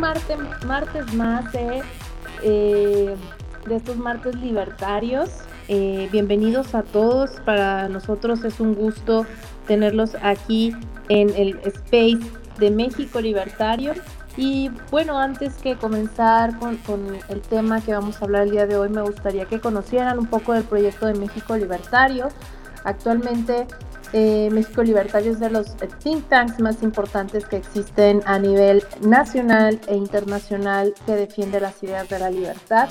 Martes, martes más eh, eh, de estos martes libertarios. Eh, bienvenidos a todos. Para nosotros es un gusto tenerlos aquí en el Space de México Libertario. Y bueno, antes que comenzar con, con, el tema que vamos a hablar el día de hoy, me gustaría que conocieran un poco del proyecto de México Libertario. Actualmente eh, México Libertario es de los think tanks más importantes que existen a nivel nacional e internacional que defiende las ideas de la libertad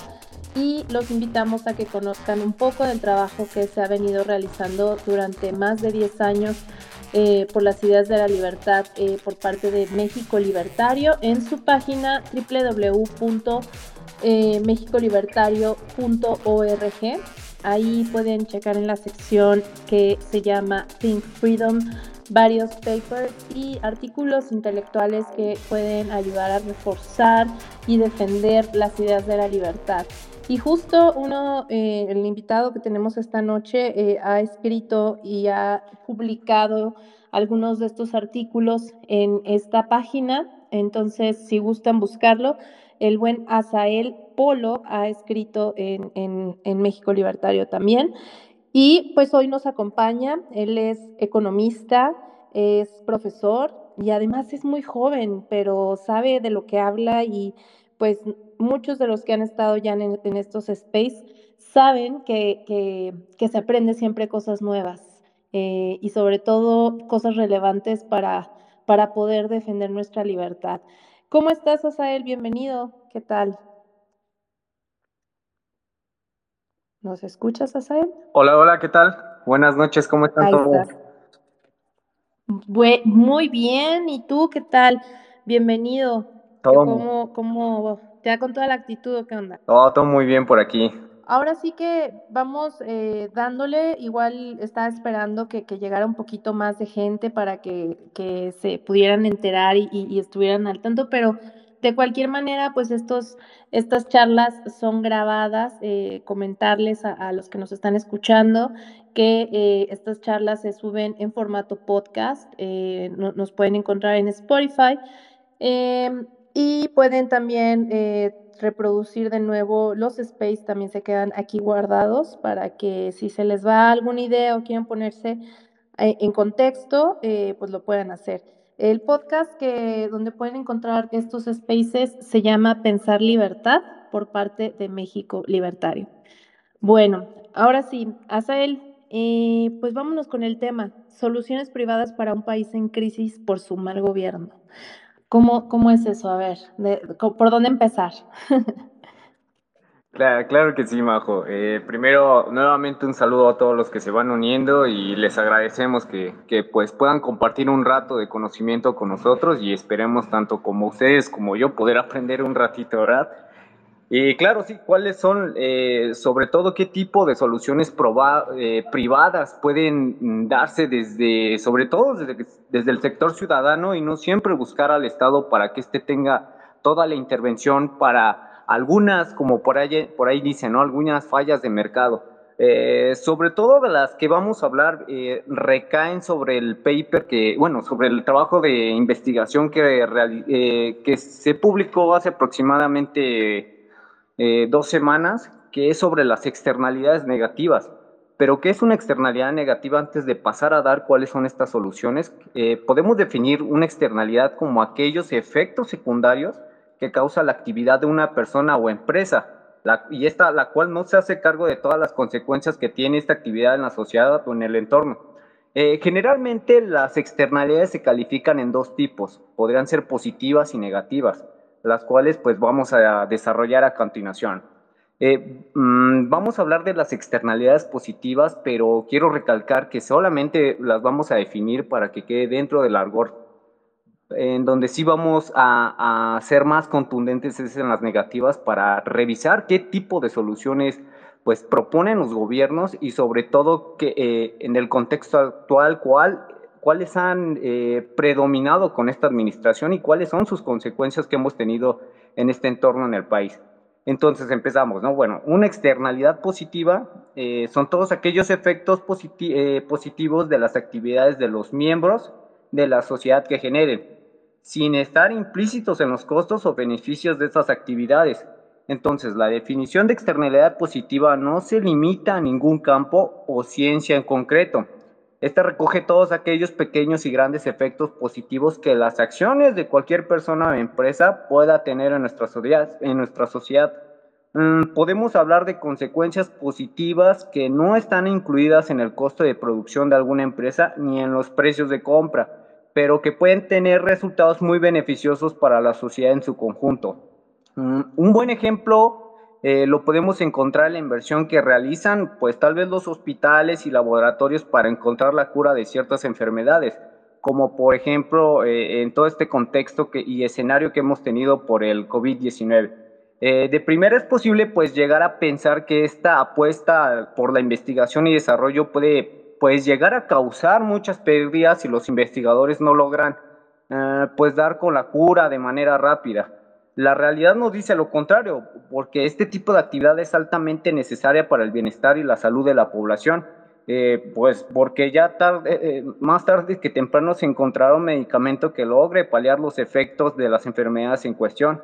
y los invitamos a que conozcan un poco del trabajo que se ha venido realizando durante más de 10 años eh, por las ideas de la libertad eh, por parte de México Libertario en su página www.mexicolibertario.org. Ahí pueden checar en la sección que se llama Think Freedom varios papers y artículos intelectuales que pueden ayudar a reforzar y defender las ideas de la libertad. Y justo uno, eh, el invitado que tenemos esta noche, eh, ha escrito y ha publicado algunos de estos artículos en esta página. Entonces, si gustan buscarlo, el buen Asael Polo ha escrito en, México Libertario también. Y pues hoy nos acompaña, él es economista, es profesor y además es muy joven, pero sabe de lo que habla y pues muchos de los que han estado ya en, estos space saben que, se aprende siempre cosas nuevas eh, y sobre todo cosas relevantes para, para poder defender nuestra libertad. ¿Cómo estás, Asael? Bienvenido. ¿Qué tal? ¿Nos escuchas, Asael? Hola, hola, ¿qué tal? Buenas noches, ¿cómo están todos? Muy bien, ¿y tú qué tal? Bienvenido. ¿Cómo, cómo, te da con toda la actitud o qué onda? Todo, todo muy bien por aquí. Ahora sí que vamos eh, dándole, igual estaba esperando que, llegara un poquito más de gente para que, se pudieran enterar y, estuvieran al tanto, pero de cualquier manera, pues estos, estas charlas son grabadas, eh, comentarles a, los que nos están escuchando que eh, estas charlas se suben en formato podcast, nos pueden encontrar en Spotify. Em, y pueden también reproducir de nuevo los space, también se quedan aquí guardados para que si se les va alguna idea o quieren ponerse eh, en contexto, eh, pues lo puedan hacer. El podcast que donde pueden encontrar estos spaces se llama Pensar Libertad por parte de México Libertario. Bueno, ahora sí, Azael, pues vámonos con el tema, soluciones privadas para un país en crisis por su mal gobierno. ¿Cómo, cómo es eso? A ver, ¿por dónde empezar? Claro, claro que sí, Majo. Eh, primero, nuevamente un saludo a todos los que se van uniendo y les agradecemos que, que, pues puedan compartir un rato de conocimiento con nosotros y esperemos tanto como ustedes como yo poder aprender un ratito, ¿verdad? Y claro, sí, ¿cuáles son, eh, sobre todo, qué tipo de soluciones eh, privadas pueden darse desde, sobre todo desde, desde, el sector ciudadano y no siempre buscar al Estado para que éste tenga toda la intervención para algunas, como por ahí, por ahí dicen, ¿no? algunas fallas de mercado? Eh, sobre todo de las que vamos a hablar, recaen sobre el paper que, bueno, sobre el trabajo de investigación que, que se publicó hace aproximadamente eh, dos semanas, que es sobre las externalidades negativas. Pero, ¿qué es una externalidad negativa antes de pasar a dar cuáles son estas soluciones? Eh, podemos definir una externalidad como aquellos efectos secundarios que causa la actividad de una persona o empresa, y esta, la cual no se hace cargo de todas las consecuencias que tiene esta actividad en la sociedad o en el entorno. Eh, generalmente las externalidades se califican en dos tipos, podrían ser positivas y negativas las cuales pues vamos a desarrollar a continuación. Eh, mm, vamos a hablar de las externalidades positivas, pero quiero recalcar que solamente las vamos a definir para que quede dentro del argor. En donde sí vamos a, ser más contundentes es en las negativas para revisar qué tipo de soluciones pues proponen los gobiernos y sobre todo que eh, en el contexto actual cuál cuáles han eh, predominado con esta administración y cuáles son sus consecuencias que hemos tenido en este entorno en el país. Entonces empezamos, ¿no? Bueno, una externalidad positiva eh, son todos aquellos efectos eh, positivos de las actividades de los miembros de la sociedad que generen. sin estar implícitos en los costos o beneficios de estas actividades. Entonces, la definición de externalidad positiva no se limita a ningún campo o ciencia en concreto. Esta recoge todos aquellos pequeños y grandes efectos positivos que las acciones de cualquier persona o empresa pueda tener en nuestra sociedad. En nuestra sociedad. Mm, podemos hablar de consecuencias positivas que no están incluidas en el costo de producción de alguna empresa ni en los precios de compra, pero que pueden tener resultados muy beneficiosos para la sociedad en su conjunto. Mm, un buen ejemplo eh, lo podemos encontrar en la inversión que realizan, pues tal vez los hospitales y laboratorios para encontrar la cura de ciertas enfermedades, como por ejemplo eh, en todo este contexto y escenario que hemos tenido por el COVID-19. Eh, de primera es posible pues llegar a pensar que esta apuesta por la investigación y desarrollo puede pues llegar a causar muchas pérdidas si los investigadores no logran pues dar con la cura de manera rápida. La realidad nos dice lo contrario, porque este tipo de actividad es altamente necesaria para el bienestar y la salud de la población. Eh, pues porque ya eh, eh, más tarde que temprano se encontrará un medicamento que logre paliar los efectos de las enfermedades en cuestión.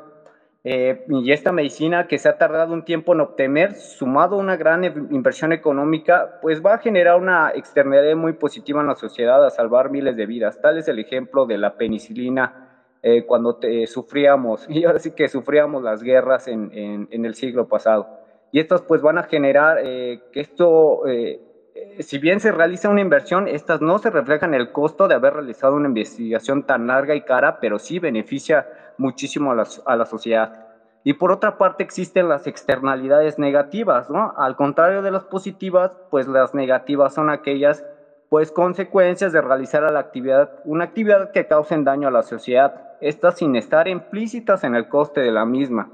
y esta medicina que se ha tardado un tiempo en obtener, sumado a una gran inversión económica, pues va a generar una externalidad muy positiva en la sociedad a salvar miles de vidas. Tal es el ejemplo de la penicilina eh, cuando sufríamos, y ahora sí que sufríamos las guerras en, en, el siglo pasado. Y estas pues van a generar eh, que esto, eh, si bien se realiza una inversión, estas no se reflejan en el costo de haber realizado una investigación tan larga y cara, pero sí beneficia muchísimo a la, a la sociedad. Y por otra parte existen las externalidades negativas, ¿no? Al contrario de las positivas, pues las negativas son aquellas pues consecuencias de realizar la actividad, una actividad que causen daño a la sociedad estas sin estar implícitas en el coste de la misma.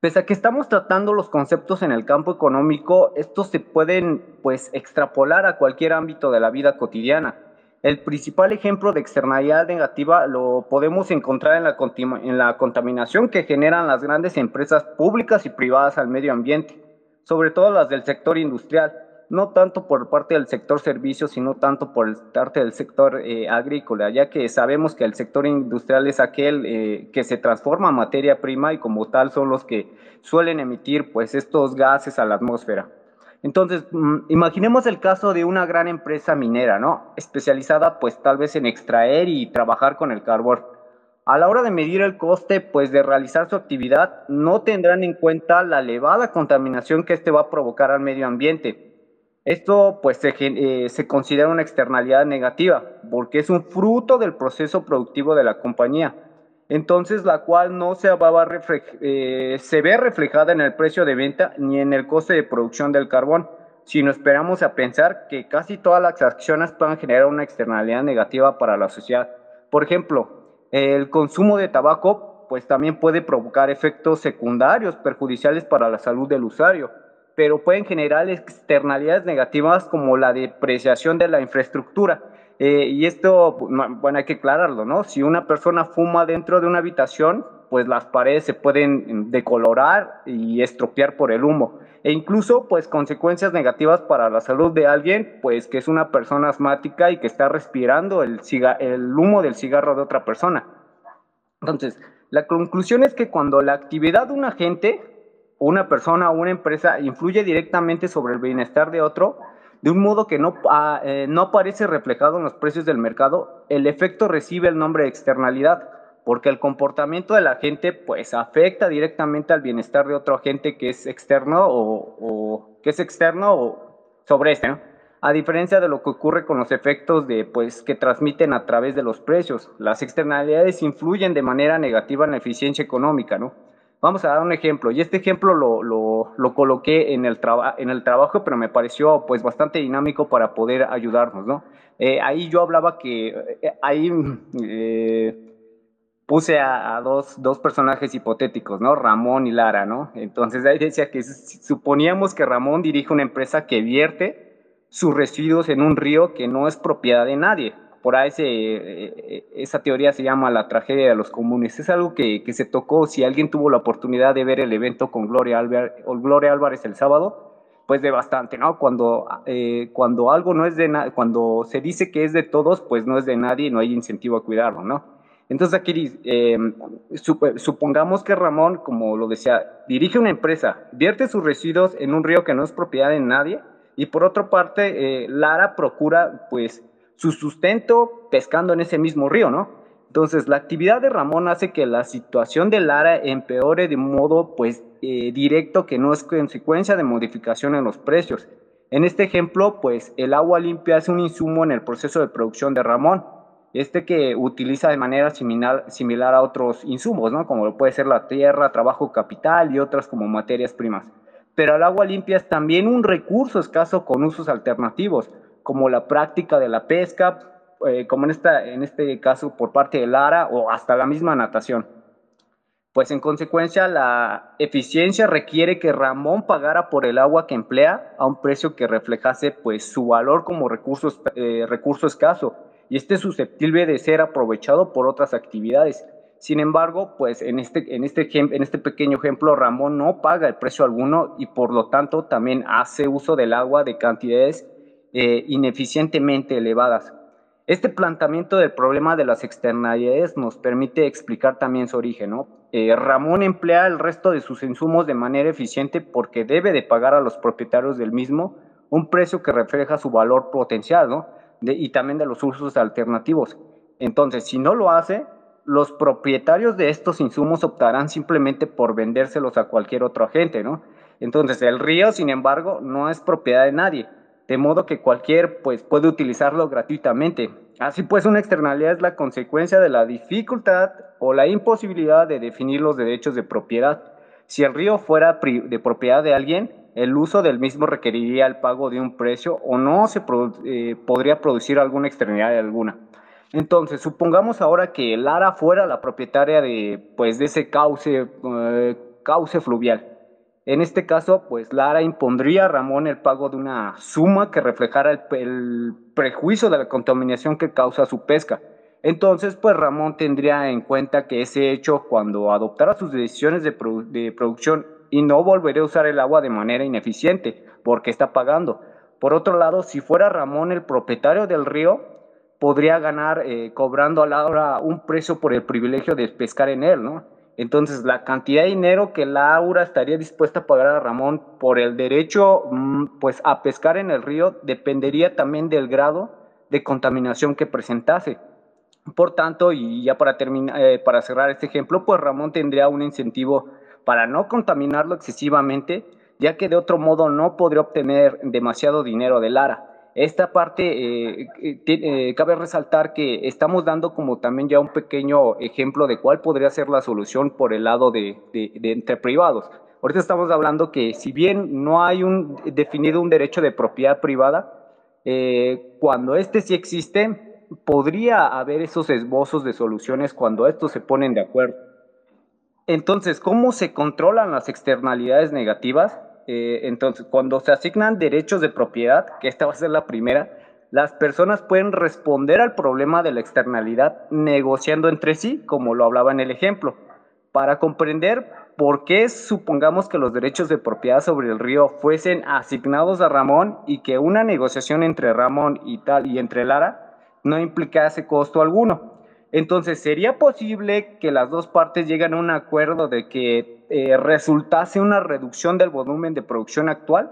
Pese a que estamos tratando los conceptos en el campo económico, estos se pueden pues extrapolar a cualquier ámbito de la vida cotidiana. El principal ejemplo de externalidad negativa lo podemos encontrar en la, en la contaminación que generan las grandes empresas públicas y privadas al medio ambiente, sobre todo las del sector industrial no tanto por parte del sector servicios, sino tanto por parte del sector eh, agrícola, ya que sabemos que el sector industrial es aquel eh, que se transforma en materia prima y como tal son los que suelen emitir pues estos gases a la atmósfera. Entonces, mm, imaginemos el caso de una gran empresa minera, ¿no? Especializada pues tal vez en extraer y trabajar con el carbón. A la hora de medir el coste pues de realizar su actividad, no tendrán en cuenta la elevada contaminación que este va a provocar al medio ambiente esto pues eh, se, considera una externalidad negativa porque es un fruto del proceso productivo de la compañía, entonces la cual no se, va eh, se ve reflejada en el precio de venta ni en el coste de producción del carbón, sino esperamos a pensar que casi todas las acciones puedan generar una externalidad negativa para la sociedad. Por ejemplo, el consumo de tabaco pues también puede provocar efectos secundarios perjudiciales para la salud del usuario pero pueden generar externalidades negativas como la depreciación de la infraestructura. Eh, y esto, bueno, hay que aclararlo, ¿no? Si una persona fuma dentro de una habitación, pues las paredes se pueden decolorar y estropear por el humo. E incluso, pues, consecuencias negativas para la salud de alguien, pues, que es una persona asmática y que está respirando el, el humo del cigarro de otra persona. Entonces, la conclusión es que cuando la actividad de un agente una persona o una empresa influye directamente sobre el bienestar de otro, de un modo que no, ah, eh, no aparece reflejado en los precios del mercado, el efecto recibe el nombre de externalidad, porque el comportamiento de la gente pues afecta directamente al bienestar de otro agente que es externo o, que es externo o sobre este, A diferencia de lo que ocurre con los efectos de pues que transmiten a través de los precios, las externalidades influyen de manera negativa en la eficiencia económica, ¿no? Vamos a dar un ejemplo, y este ejemplo lo, lo, lo coloqué en el, en el trabajo, pero me pareció pues bastante dinámico para poder ayudarnos, ¿no? Eh, ahí yo hablaba que, eh, ahí eh, puse a, dos, dos, personajes hipotéticos, ¿no? Ramón y Lara, ¿no? Entonces ahí decía que suponíamos que Ramón dirige una empresa que vierte sus residuos en un río que no es propiedad de nadie por ahí eh, esa teoría se llama la tragedia de los comunes. Es algo que, se tocó, si alguien tuvo la oportunidad de ver el evento con Gloria, Álvarez, Gloria Álvarez el sábado, pues de bastante, ¿no? Cuando, eh, cuando algo no es de cuando se dice que es de todos, pues no es de nadie y no hay incentivo a cuidarlo, ¿no? Entonces aquí eh, supongamos que Ramón, como lo decía, dirige una empresa, vierte sus residuos en un río que no es propiedad de nadie y por otra parte eh, Lara procura pues su sustento pescando en ese mismo río, ¿no? Entonces la actividad de Ramón hace que la situación de Lara empeore de modo pues eh, directo que no es consecuencia de modificación en los precios. En este ejemplo, pues el agua limpia es un insumo en el proceso de producción de Ramón este que utiliza de manera similar, similar a otros insumos, ¿no? como puede ser la tierra, trabajo capital y otras como materias primas. Pero el agua limpia es también un recurso escaso con usos alternativos, como la práctica de la pesca, eh, como en, esta, en este caso por parte de Lara o hasta la misma natación. Pues en consecuencia la eficiencia requiere que Ramón pagara por el agua que emplea a un precio que reflejase pues su valor como recurso, eh, recurso escaso y este es susceptible de ser aprovechado por otras actividades. Sin embargo, pues en este, en este, en este pequeño ejemplo, Ramón no paga el precio alguno y por lo tanto también hace uso del agua de cantidades eh, ineficientemente elevadas. Este planteamiento del problema de las externalidades nos permite explicar también su origen. Eh, Ramón emplea el resto de sus insumos de manera eficiente porque debe de pagar a los propietarios del mismo un precio que refleja su valor potencial, ¿no? y también de los usos alternativos. Entonces, si no lo hace, los propietarios de estos insumos optarán simplemente por vendérselos a cualquier otro agente, ¿no? Entonces, el río, sin embargo, no es propiedad de nadie, de modo que cualquier pues, puede utilizarlo gratuitamente. Así pues, una externalidad es la consecuencia de la dificultad o la imposibilidad de definir los derechos de propiedad. Si el río fuera de propiedad de alguien, el uso del mismo requeriría el pago de un precio o no se eh, podría producir alguna externalidad alguna. Entonces, supongamos ahora que Lara fuera la propietaria de, pues, de ese cauce, eh, cauce fluvial. En este caso, pues Lara impondría a Ramón el pago de una suma que reflejara el, prejuicio de la contaminación que causa su pesca. Entonces, pues Ramón tendría en cuenta que ese hecho, cuando adoptara sus decisiones de, de producción y no volveré a usar el agua de manera ineficiente porque está pagando. Por otro lado, si fuera Ramón el propietario del río, podría ganar eh, cobrando a Laura un precio por el privilegio de pescar en él, ¿no? Entonces, la cantidad de dinero que Laura estaría dispuesta a pagar a Ramón por el derecho mm, pues, a pescar en el río dependería también del grado de contaminación que presentase. Por tanto, y ya para, terminar, eh, para cerrar este ejemplo, pues Ramón tendría un incentivo para no contaminarlo excesivamente, ya que de otro modo no podría obtener demasiado dinero de Lara. Esta parte eh, eh, eh, cabe resaltar que estamos dando como también ya un pequeño ejemplo de cuál podría ser la solución por el lado de, entre privados. Ahorita estamos hablando que si bien no hay un definido un derecho de propiedad privada, cuando este sí existe, podría haber esos esbozos de soluciones cuando estos se ponen de acuerdo. Entonces, ¿cómo se controlan las externalidades negativas? Eh, entonces, cuando se asignan derechos de propiedad, que esta va a ser la primera, las personas pueden responder al problema de la externalidad negociando entre sí, como lo hablaba en el ejemplo. Para comprender por qué supongamos que los derechos de propiedad sobre el río fuesen asignados a Ramón y que una negociación entre Ramón y tal y entre Lara no implicase costo alguno. Entonces, ¿sería posible que las dos partes lleguen a un acuerdo de que eh, resultase una reducción del volumen de producción actual?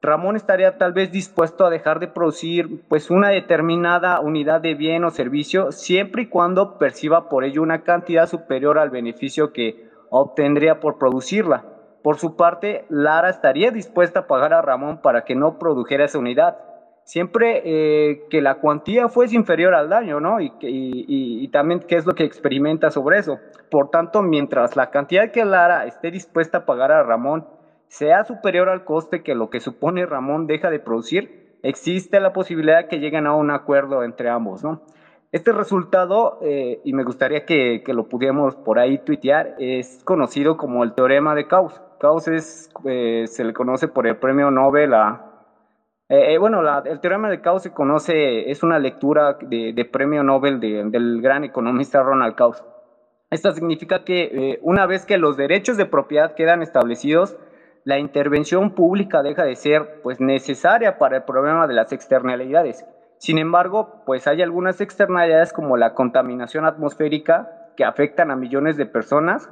Ramón estaría tal vez dispuesto a dejar de producir pues una determinada unidad de bien o servicio siempre y cuando perciba por ello una cantidad superior al beneficio que obtendría por producirla. Por su parte, Lara estaría dispuesta a pagar a Ramón para que no produjera esa unidad siempre eh, que la cuantía fuese inferior al daño, ¿no? Y, y, también qué es lo que experimenta sobre eso. Por tanto, mientras la cantidad que Lara esté dispuesta a pagar a Ramón sea superior al coste que lo que supone Ramón deja de producir, existe la posibilidad que lleguen a un acuerdo entre ambos, ¿no? Este resultado, eh, y me gustaría que, que, lo pudiéramos por ahí tuitear, es conocido como el teorema de Gauss. Gauss es, eh, se le conoce por el premio Nobel a, eh, eh, bueno, el teorema de Gauss se conoce, es una lectura de, premio Nobel del gran economista Ronald Gauss. Esto significa que eh, una vez que los derechos de propiedad quedan establecidos, la intervención pública deja de ser pues, necesaria para el problema de las externalidades. Sin embargo, pues hay algunas externalidades como la contaminación atmosférica que afectan a millones de personas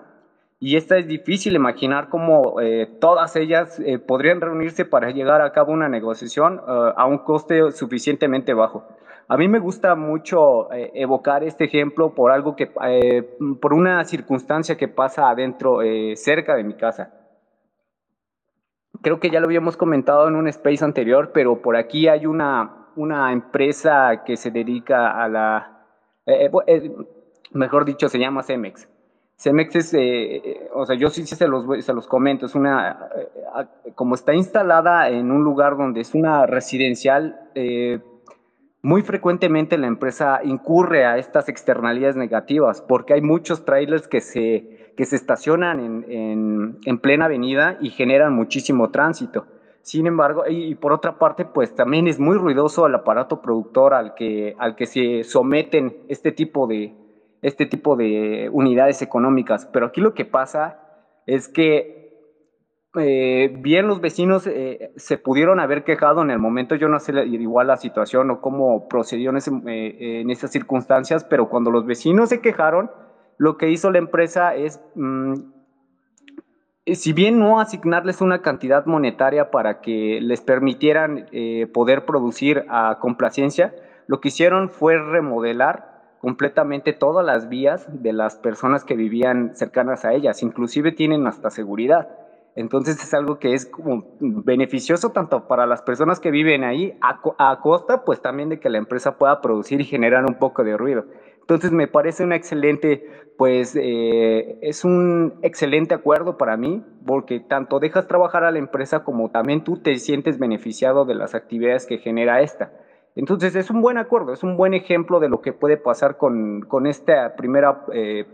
y esta es difícil imaginar cómo eh, todas ellas eh, podrían reunirse para llegar a cabo una negociación eh, a un coste suficientemente bajo. A mí me gusta mucho evocar este ejemplo por algo que, por una circunstancia que pasa adentro, cerca de mi casa. Creo que ya lo habíamos comentado en un space anterior, pero por aquí hay una, una empresa que se dedica a la, mejor dicho, se llama Cemex. Cemex es, eh, o sea, yo sí, se, los, se los comento, es una, eh, como está instalada en un lugar donde es una residencial, eh, muy frecuentemente la empresa incurre a estas externalidades negativas, porque hay muchos trailers que se, que se estacionan en, en, en plena avenida y generan muchísimo tránsito. Sin embargo, y, por otra parte, pues también es muy ruidoso el aparato productor al que, al que se someten este tipo de, este tipo de unidades económicas. Pero aquí lo que pasa es que eh, bien los vecinos eh, se pudieron haber quejado en el momento, yo no sé igual la situación o cómo procedió en, eh, en esas circunstancias, pero cuando los vecinos se quejaron, lo que hizo la empresa es, mm, si bien no asignarles una cantidad monetaria para que les permitieran poder producir a complacencia, lo que hicieron fue remodelar completamente todas las vías de las personas que vivían cercanas a ellas, inclusive tienen hasta seguridad. Entonces es algo que es como beneficioso tanto para las personas que viven ahí a, costa, pues también de que la empresa pueda producir y generar un poco de ruido. Entonces me parece un excelente, pues eh, es un excelente acuerdo para mí, porque tanto dejas trabajar a la empresa como también tú te sientes beneficiado de las actividades que genera esta. Entonces es un buen acuerdo, es un buen ejemplo de lo que puede pasar con, con esta primera eh,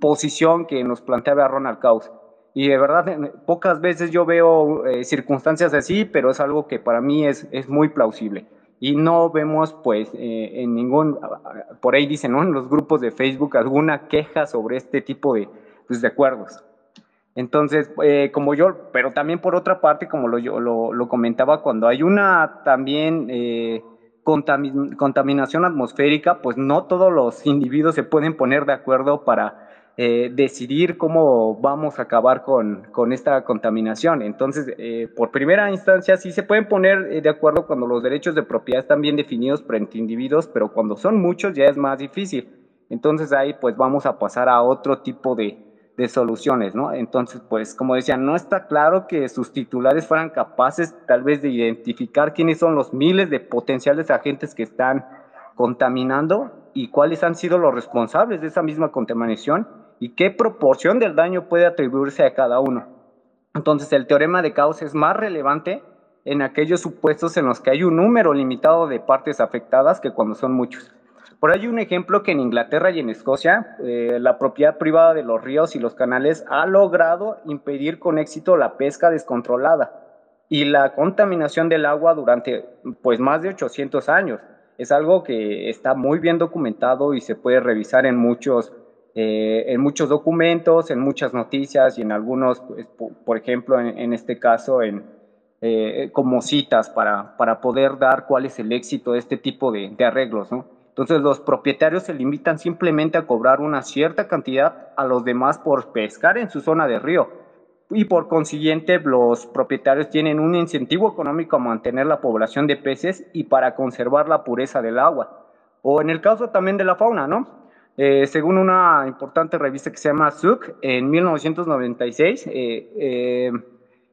posición que nos planteaba Ronald Kaus. Y de verdad, pocas veces yo veo eh, circunstancias así, pero es algo que para mí es, es muy plausible. Y no vemos, pues, eh, en ningún, por ahí dicen, ¿no? En los grupos de Facebook alguna queja sobre este tipo de, pues, de acuerdos. Entonces, como yo, pero también por otra parte, como lo, yo, lo, lo comentaba, cuando hay una también contaminación atmosférica, pues no todos los individuos se pueden poner de acuerdo para eh, decidir cómo vamos a acabar con, con esta contaminación. Entonces, eh, por primera instancia, sí se pueden poner eh, de acuerdo cuando los derechos de propiedad están bien definidos frente individuos, pero cuando son muchos ya es más difícil. Entonces ahí pues vamos a pasar a otro tipo de, de soluciones, ¿no? Entonces, pues, como decía, no está claro que sus titulares fueran capaces tal vez de identificar quiénes son los miles de potenciales agentes que están contaminando y cuáles han sido los responsables de esa misma contaminación y qué proporción del daño puede atribuirse a cada uno. Entonces, el teorema de causa es más relevante en aquellos supuestos en los que hay un número limitado de partes afectadas que cuando son muchos. Por ahí un ejemplo que en Inglaterra y en Escocia eh, la propiedad privada de los ríos y los canales ha logrado impedir con éxito la pesca descontrolada y la contaminación del agua durante pues más de 800 años. Es algo que está muy bien documentado y se puede revisar en muchos, eh, en muchos documentos, en muchas noticias y en algunos, pues, por ejemplo, en, este caso, en, eh, como citas para, para poder dar cuál es el éxito de este tipo de, de arreglos, ¿no? Entonces los propietarios se limitan simplemente a cobrar una cierta cantidad a los demás por pescar en su zona de río. Y por consiguiente los propietarios tienen un incentivo económico a mantener la población de peces y para conservar la pureza del agua. O en el caso también de la fauna, ¿no? Eh, según una importante revista que se llama SUC, en 1996, eh, eh,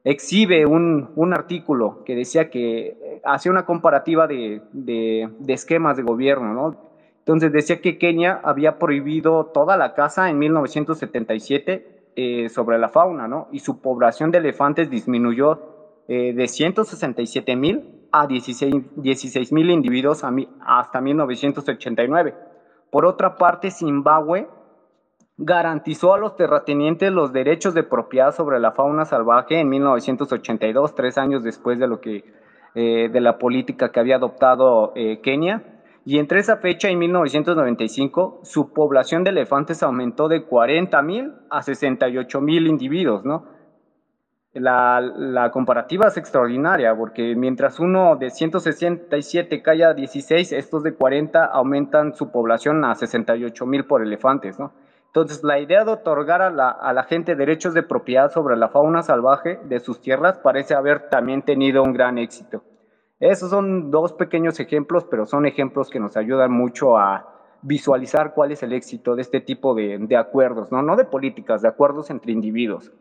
exhibe un, un, artículo que decía que eh, hacía una comparativa de, de, esquemas de gobierno, ¿no? Entonces decía que Kenia había prohibido toda la caza en 1977 eh, sobre la fauna, ¿no? Y su población de elefantes disminuyó eh, de 167 mil a 16 mil individuos hasta 1989. Por otra parte, Zimbabue garantizó a los terratenientes los derechos de propiedad sobre la fauna salvaje en 1982, tres años después de, lo que, eh, de la política que había adoptado eh, Kenia. Y entre esa fecha, en 1995, su población de elefantes aumentó de 40 mil a 68 mil individuos, ¿no? la, la, comparativa es extraordinaria, porque mientras uno de 167 cae a 16, estos de 40 aumentan su población a 68 mil por elefantes, ¿no? Entonces, la idea de otorgar a la, a la, gente derechos de propiedad sobre la fauna salvaje de sus tierras parece haber también tenido un gran éxito. Esos son dos pequeños ejemplos, pero son ejemplos que nos ayudan mucho a visualizar cuál es el éxito de este tipo de, de acuerdos, ¿no? no de políticas, de acuerdos entre individuos.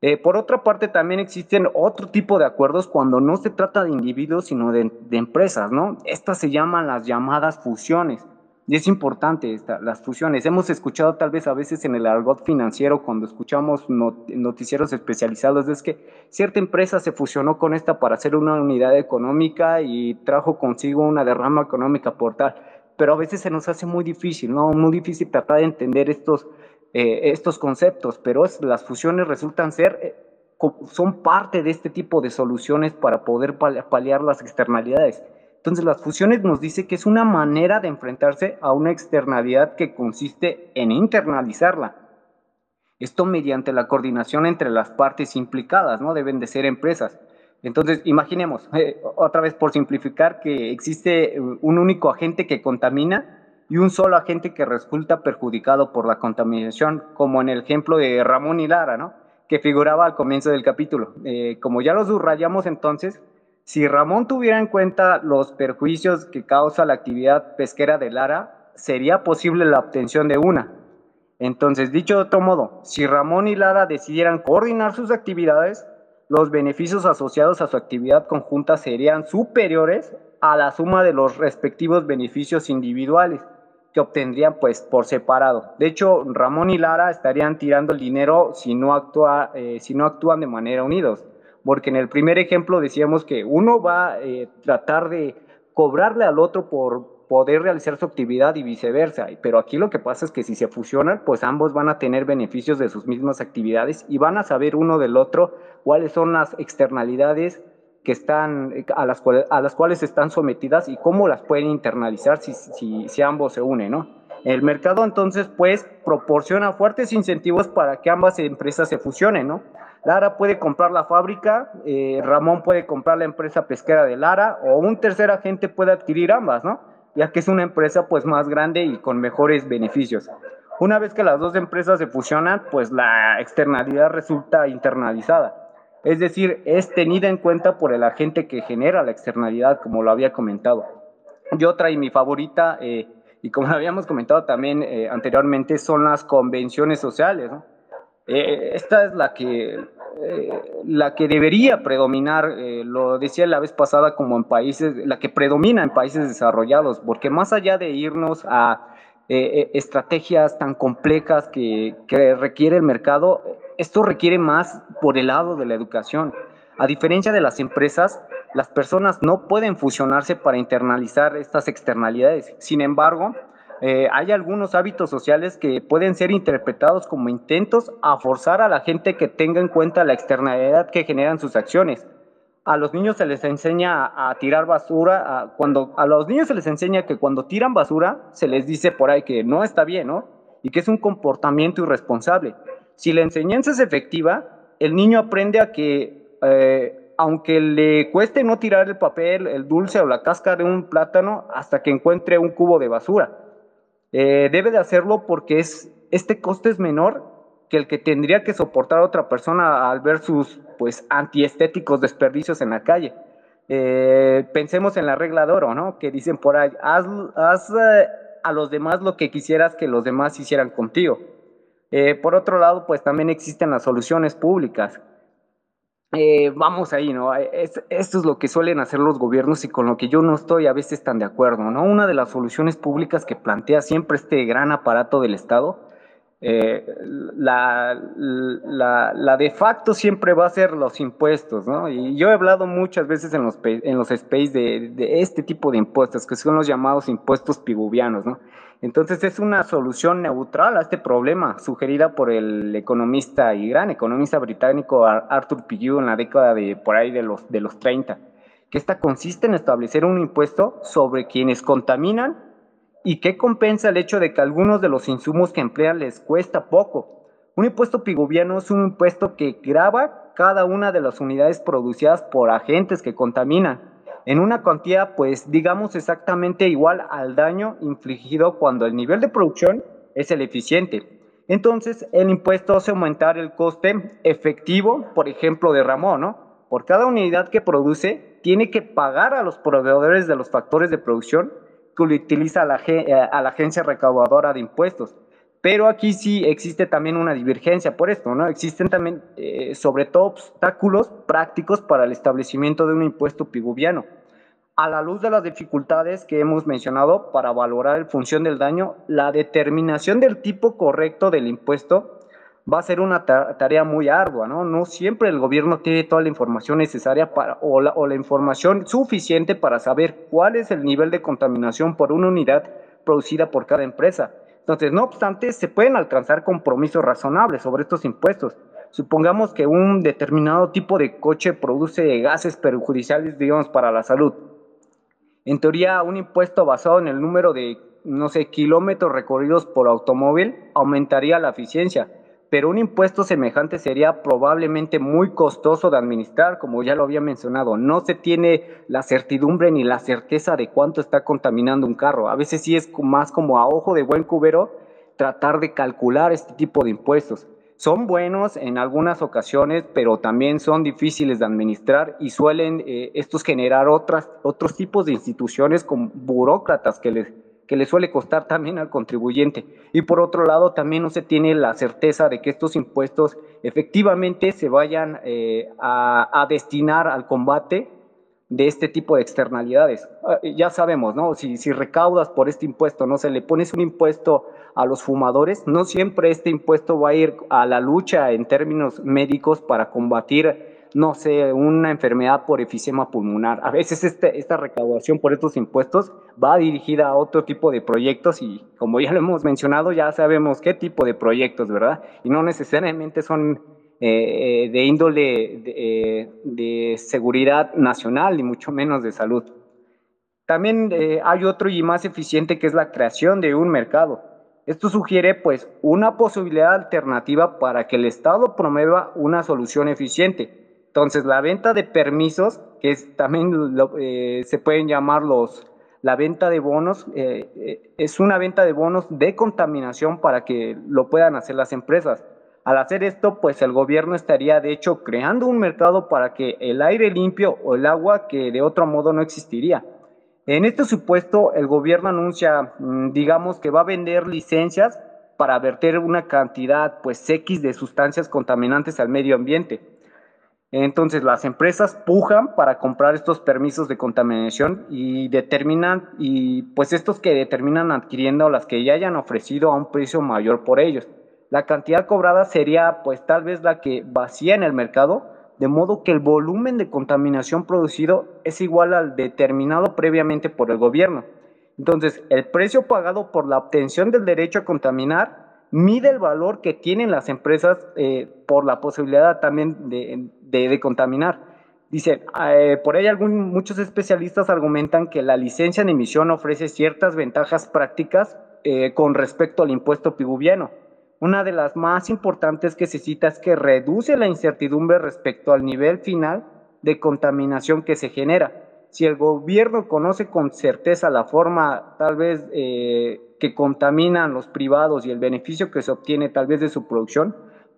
Eh, por otra parte, también existen otro tipo de acuerdos cuando no se trata de individuos, sino de, de empresas, ¿no? Estas se llaman las llamadas fusiones. Y es importante esta, las fusiones. Hemos escuchado tal vez a veces en el argot financiero cuando escuchamos noticieros especializados, es que cierta empresa se fusionó con esta para hacer una unidad económica y trajo consigo una derrama económica por tal. Pero a veces se nos hace muy difícil, ¿no? Muy difícil tratar de entender estos, eh, estos conceptos, pero las fusiones resultan ser, eh, son parte de este tipo de soluciones para poder paliar las externalidades. Entonces las fusiones nos dice que es una manera de enfrentarse a una externalidad que consiste en internalizarla. Esto mediante la coordinación entre las partes implicadas, ¿no? Deben de ser empresas. Entonces, imaginemos, eh, otra vez por simplificar, que existe un único agente que contamina y un solo agente que resulta perjudicado por la contaminación, como en el ejemplo de Ramón y Lara, ¿no? que figuraba al comienzo del capítulo. Eh, como ya lo subrayamos entonces, si Ramón tuviera en cuenta los perjuicios que causa la actividad pesquera de Lara, sería posible la obtención de una. Entonces, dicho de otro modo, si Ramón y Lara decidieran coordinar sus actividades, los beneficios asociados a su actividad conjunta serían superiores a la suma de los respectivos beneficios individuales que obtendrían pues por separado. De hecho, Ramón y Lara estarían tirando el dinero si no, actúa, eh, si no actúan de manera unidos porque en el primer ejemplo decíamos que uno va a eh, tratar de cobrarle al otro por poder realizar su actividad y viceversa. Pero aquí lo que pasa es que si se fusionan, pues ambos van a tener beneficios de sus mismas actividades y van a saber uno del otro cuáles son las externalidades que están, a las, cuales, a las cuales están sometidas y cómo las pueden internalizar si, si, si ambos se unen, ¿no? El mercado entonces pues proporciona fuertes incentivos para que ambas empresas se fusionen, ¿no? Lara puede comprar la fábrica, eh, Ramón puede comprar la empresa pesquera de Lara o un tercer agente puede adquirir ambas, ¿no? Ya que es una empresa pues más grande y con mejores beneficios. Una vez que las dos empresas se fusionan, pues la externalidad resulta internalizada. Es decir, es tenida en cuenta por el agente que genera la externalidad, como lo había comentado. Y otra y mi favorita, eh, y como lo habíamos comentado también eh, anteriormente, son las convenciones sociales. ¿no? esta es la que eh, la que debería predominar, eh, lo decía la vez pasada, como en países, la que predomina en países desarrollados, porque más allá de irnos a eh, estrategias tan complejas que, que requiere el mercado, esto requiere más por el lado de la educación. A diferencia de las empresas, las personas no pueden fusionarse para internalizar estas externalidades. Sin embargo, eh, hay algunos hábitos sociales que pueden ser interpretados como intentos a forzar a la gente que tenga en cuenta la externalidad que generan sus acciones. A los niños se les enseña a, tirar basura, a, cuando a los niños se les enseña que cuando tiran basura se les dice por ahí que no está bien, ¿no? Y que es un comportamiento irresponsable. Si la enseñanza es efectiva, el niño aprende a que eh, aunque le cueste no tirar el papel, el dulce o la cáscara de un plátano hasta que encuentre un cubo de basura. Eh, debe de hacerlo porque es, este coste es menor que el que tendría que soportar otra persona al ver sus pues antiestéticos desperdicios en la calle. Eh, pensemos en la regla de oro, ¿no? Que dicen por ahí, haz, eh, a los demás lo que quisieras que los demás hicieran contigo. por otro lado, pues también existen las soluciones públicas. Eh, vamos ahí, ¿no? esto es lo que suelen hacer los gobiernos y con lo que yo no estoy a veces tan de acuerdo, ¿no? Una de las soluciones públicas que plantea siempre este gran aparato del Estado, eh, la, la, de facto siempre va a ser los impuestos, ¿no? Y yo he hablado muchas veces en los, en los space de, de este tipo de impuestos, que son los llamados impuestos piguvianos, ¿no? Entonces es una solución neutral a este problema, sugerida por el economista y gran economista británico Arthur Pigou en la década de por ahí de los, de los 30, que esta consiste en establecer un impuesto sobre quienes contaminan y que compensa el hecho de que algunos de los insumos que emplean les cuesta poco. Un impuesto piguviano es un impuesto que grava cada una de las unidades producidas por agentes que contaminan, en una cuantía, pues digamos exactamente igual al daño infligido cuando el nivel de producción es el eficiente. Entonces, el impuesto hace aumentar el coste efectivo, por ejemplo, de Ramón, ¿no? Por cada unidad que produce, tiene que pagar a los proveedores de los factores de producción que utiliza la, eh, a la agencia recaudadora de impuestos. Pero aquí sí existe también una divergencia por esto, ¿no? Existen también, eh, sobre todo, obstáculos prácticos para el establecimiento de un impuesto piguviano. A la luz de las dificultades que hemos mencionado para valorar en función del daño, la determinación del tipo correcto del impuesto va a ser una tarea muy ardua, ¿no? No siempre el gobierno tiene toda la información necesaria para, o la, o la información suficiente para saber cuál es el nivel de contaminación por una unidad producida por cada empresa entonces, no obstante, se pueden alcanzar compromisos razonables sobre estos impuestos. Supongamos que un determinado tipo de coche produce gases perjudiciales, digamos, para la salud. En teoría, un impuesto basado en el número de, no sé, kilómetros recorridos por automóvil aumentaría la eficiencia pero un impuesto semejante sería probablemente muy costoso de administrar, como ya lo había mencionado. No se tiene la certidumbre ni la certeza de cuánto está contaminando un carro. A veces sí es más como a ojo de buen cubero tratar de calcular este tipo de impuestos. Son buenos en algunas ocasiones, pero también son difíciles de administrar y suelen eh, estos generar otras, otros tipos de instituciones con burócratas que les que le suele costar también al contribuyente. Y por otro lado, también no se tiene la certeza de que estos impuestos efectivamente se vayan eh, a, destinar al combate de este tipo de externalidades. Ah, ya sabemos, ¿no? Si, si recaudas por este impuesto, no se le pones un impuesto a los fumadores, no siempre este impuesto va a ir a la lucha en términos médicos para combatir no sé, una enfermedad por efisema pulmonar. A veces este, esta recaudación por estos impuestos va dirigida a otro tipo de proyectos y como ya lo hemos mencionado, ya sabemos qué tipo de proyectos, ¿verdad? Y no necesariamente son eh, eh, de índole de, de, seguridad nacional, ni mucho menos de salud. También eh, hay otro y más eficiente que es la creación de un mercado. Esto sugiere pues una posibilidad alternativa para que el Estado promueva una solución eficiente entonces, la venta de permisos, que es, también eh, se pueden llamar los, la venta de bonos, eh, eh, es una venta de bonos de contaminación para que lo puedan hacer las empresas. Al hacer esto, pues el gobierno estaría de hecho creando un mercado para que el aire limpio o el agua que de otro modo no existiría. En este supuesto, el gobierno anuncia, mm, digamos, que va a vender licencias para verter una cantidad, pues, X de sustancias contaminantes al medio ambiente. Entonces las empresas pujan para comprar estos permisos de contaminación y determinan, y pues estos que determinan adquiriendo las que ya hayan ofrecido a un precio mayor por ellos. La cantidad cobrada sería pues tal vez la que vacía en el mercado, de modo que el volumen de contaminación producido es igual al determinado previamente por el gobierno. Entonces, el precio pagado por la obtención del derecho a contaminar mide el valor que tienen las empresas eh, por la posibilidad también de, contaminar. Dice, eh, por ahí algún, muchos especialistas argumentan que la licencia de emisión ofrece ciertas ventajas prácticas eh, con respecto al impuesto piguviano. Una de las más importantes que se cita es que reduce la incertidumbre respecto al nivel final de contaminación que se genera. Si el gobierno conoce con certeza la forma tal vez que contaminan los privados y el beneficio que se obtiene tal vez de su producción,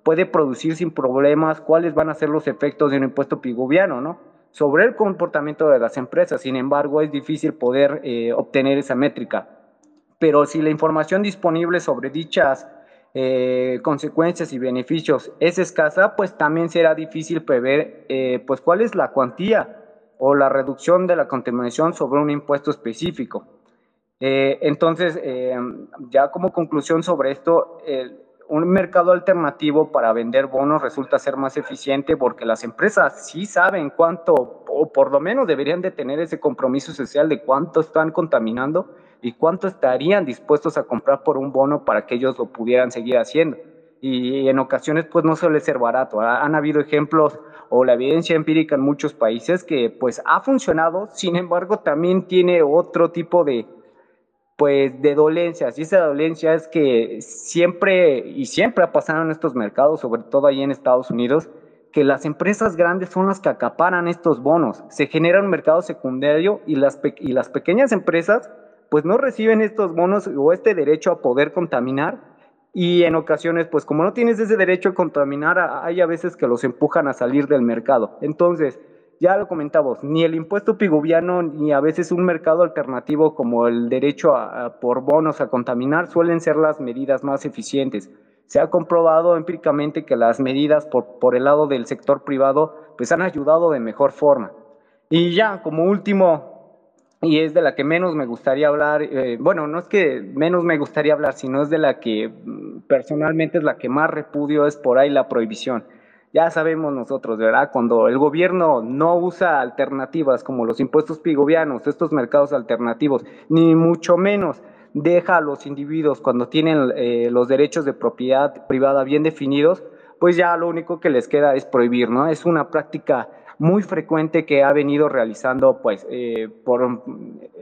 puede producir sin problemas cuáles van a ser los efectos de un impuesto piguviano, ¿no? Sobre el comportamiento de las empresas, sin embargo, es difícil poder eh, obtener esa métrica. Pero si la información disponible sobre dichas eh, consecuencias y beneficios es escasa, pues también será difícil prever eh, pues cuál es la cuantía o la reducción de la contaminación sobre un impuesto específico. Eh, entonces, eh, ya como conclusión sobre esto, un mercado alternativo para vender bonos resulta ser más eficiente porque las empresas sí saben cuánto, o por lo menos deberían de tener ese compromiso social de cuánto están contaminando y cuánto estarían dispuestos a comprar por un bono para que ellos lo pudieran seguir haciendo. Y en ocasiones pues no suele ser barato. Han habido ejemplos o la evidencia empírica en muchos países que pues ha funcionado, sin embargo también tiene otro tipo de, pues de dolencias. Y esa dolencia es que siempre y siempre ha pasado en estos mercados, sobre todo ahí en Estados Unidos, que las empresas grandes son las que acaparan estos bonos. Se genera un mercado secundario y las, y las pequeñas empresas pues no reciben estos bonos o este derecho a poder contaminar y en ocasiones pues como no tienes ese derecho a contaminar hay a veces que los empujan a salir del mercado. Entonces, ya lo comentamos, ni el impuesto piguviano ni a veces un mercado alternativo como el derecho por bonos a contaminar suelen ser las medidas más eficientes. Se ha comprobado empíricamente que las medidas por, por el lado del sector privado pues han ayudado de mejor forma. Y ya, como último, y es de la que menos me gustaría hablar, eh, bueno, no es que menos me gustaría hablar, sino es de la que mm, personalmente es la que más repudio, es por ahí la prohibición. Ya sabemos nosotros, ¿verdad? Cuando el gobierno no usa alternativas como los impuestos pigovianos, estos mercados alternativos, ni mucho menos deja a los individuos cuando tienen eh, los derechos de propiedad privada bien definidos, pues ya lo único que les queda es prohibir, ¿no? Es una práctica muy frecuente que ha venido realizando, pues, eh, por,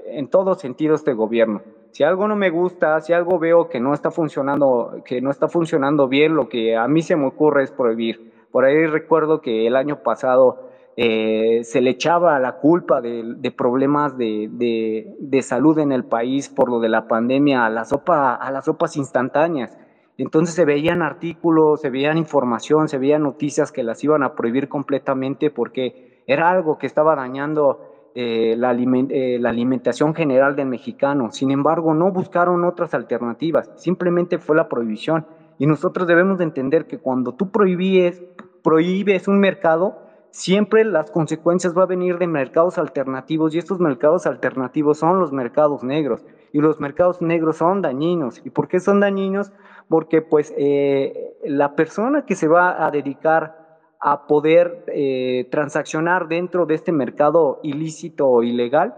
en todos sentidos este gobierno. Si algo no me gusta, si algo veo que no está funcionando, que no está funcionando bien, lo que a mí se me ocurre es prohibir. Por ahí recuerdo que el año pasado eh, se le echaba la culpa de, problemas de, salud en el país por lo de la pandemia a, la sopa, a las sopas instantáneas. Entonces se veían artículos, se veían información, se veían noticias que las iban a prohibir completamente porque era algo que estaba dañando eh, la, eh, la, alimentación general del mexicano. Sin embargo, no buscaron otras alternativas, simplemente fue la prohibición. Y nosotros debemos de entender que cuando tú prohíbes, prohíbes un mercado, siempre las consecuencias van a venir de mercados alternativos y estos mercados alternativos son los mercados negros y los mercados negros son dañinos. ¿Y por qué son dañinos? Porque pues eh, la persona que se va a dedicar a poder eh, transaccionar dentro de este mercado ilícito o ilegal,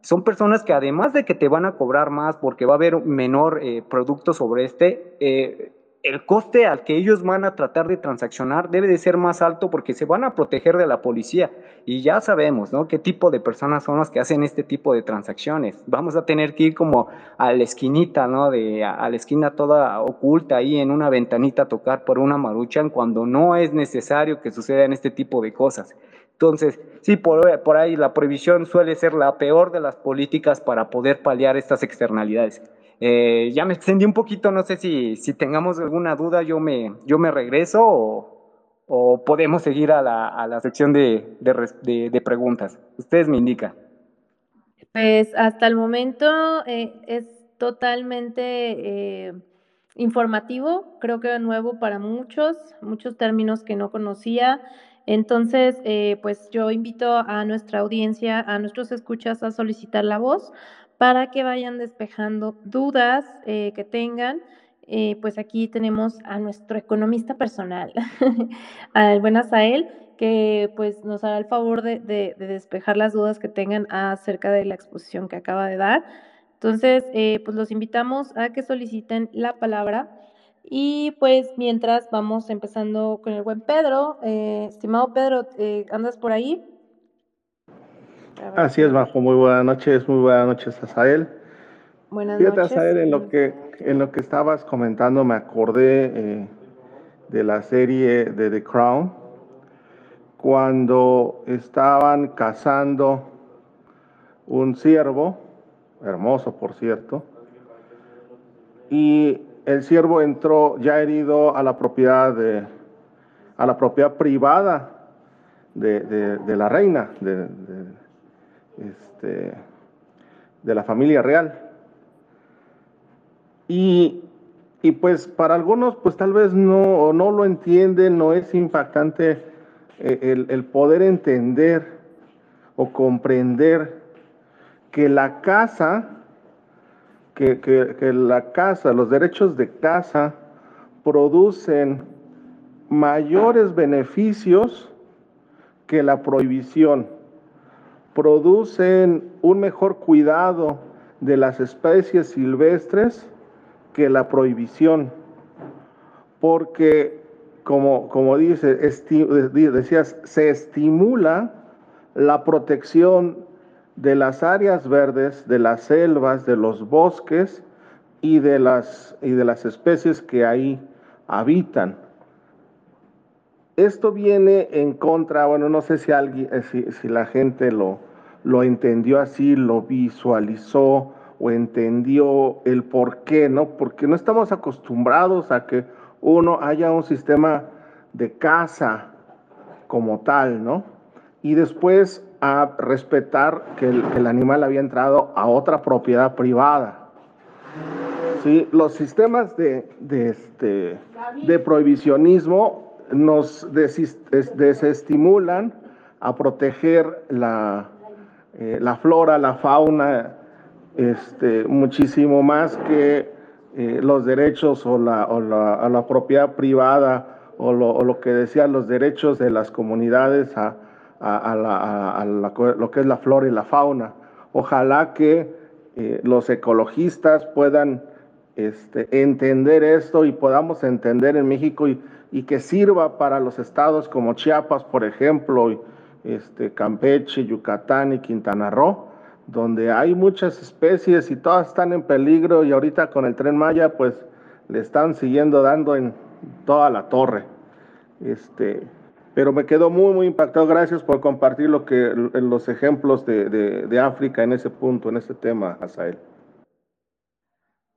son personas que además de que te van a cobrar más porque va a haber menor eh, producto sobre este, el coste al que ellos van a tratar de transaccionar debe de ser más alto porque se van a proteger de la policía. Y ya sabemos, ¿no? Qué tipo de personas son las que hacen este tipo de transacciones. Vamos a tener que ir como a la esquinita, ¿no? De, a, la esquina toda oculta ahí en una ventanita a tocar por una maruchan cuando no es necesario que sucedan este tipo de cosas. Entonces, sí, por, por ahí la prohibición suele ser la peor de las políticas para poder paliar estas externalidades. Eh, ya me extendí un poquito, no sé si, si tengamos alguna duda, yo me, yo me regreso o, o podemos seguir a la, a la sección de, de, de, preguntas. Ustedes me indican. Pues hasta el momento eh, es totalmente eh, informativo, creo que nuevo para muchos, muchos términos que no conocía. Entonces, pues yo invito a nuestra audiencia, a nuestros escuchas a solicitar la voz para que vayan despejando dudas eh, que tengan. Eh, pues aquí tenemos a nuestro economista personal, al buen Asael, que pues nos hará el favor de, despejar las dudas que tengan acerca de la exposición que acaba de dar. Entonces, eh, pues los invitamos a que soliciten la palabra. Y pues mientras vamos empezando con el buen Pedro, estimado Pedro, ¿andas por ahí? Así es, Bajo. Muy buenas noches, muy buenas noches, Asael. Buenas Fíjate, noches. En lo, que, en lo que estabas comentando, me acordé eh, de la serie de The Crown, cuando estaban cazando un ciervo, hermoso por cierto, y el ciervo entró ya herido a la propiedad de, a la propiedad privada de, de, la reina, de, este, de la familia real. Y, pues para algunos pues tal vez no, no lo entienden, no es impactante eh, el, poder entender o comprender que la casa, que, que la casa, los derechos de casa producen mayores beneficios que la prohibición producen un mejor cuidado de las especies silvestres que la prohibición. Porque, como, como dice, decías, se estimula la protección de las áreas verdes, de las selvas, de los bosques y de las, y de las especies que ahí habitan. esto viene en contra, bueno, no sé si, alguien, eh, si, la gente lo, lo entendió así, lo visualizó o entendió el por qué, ¿no? Porque no estamos acostumbrados a que uno haya un sistema de casa como tal, ¿no? Y después a respetar que el, animal había entrado a otra propiedad privada. Sí, los sistemas de, de, este, de prohibicionismo nos desestimulan a proteger la, eh, la flora, la fauna, este, muchísimo más que eh, los derechos o la, o la, la propiedad privada o lo, o lo, que decían los derechos de las comunidades a, a, a, a lo que es la flora y la fauna. Ojalá que eh, los ecologistas puedan este, entender esto y podamos entender en México y, y, que sirva para los estados como Chiapas, por ejemplo, este, Campeche, Yucatán y Quintana Roo, donde hay muchas especies y todas están en peligro y ahorita con el tren Maya pues le están siguiendo dando en toda la torre. Este, pero me quedó muy, muy impactado. Gracias por compartir lo que, los ejemplos de, de, África en ese punto, en ese tema, Asael.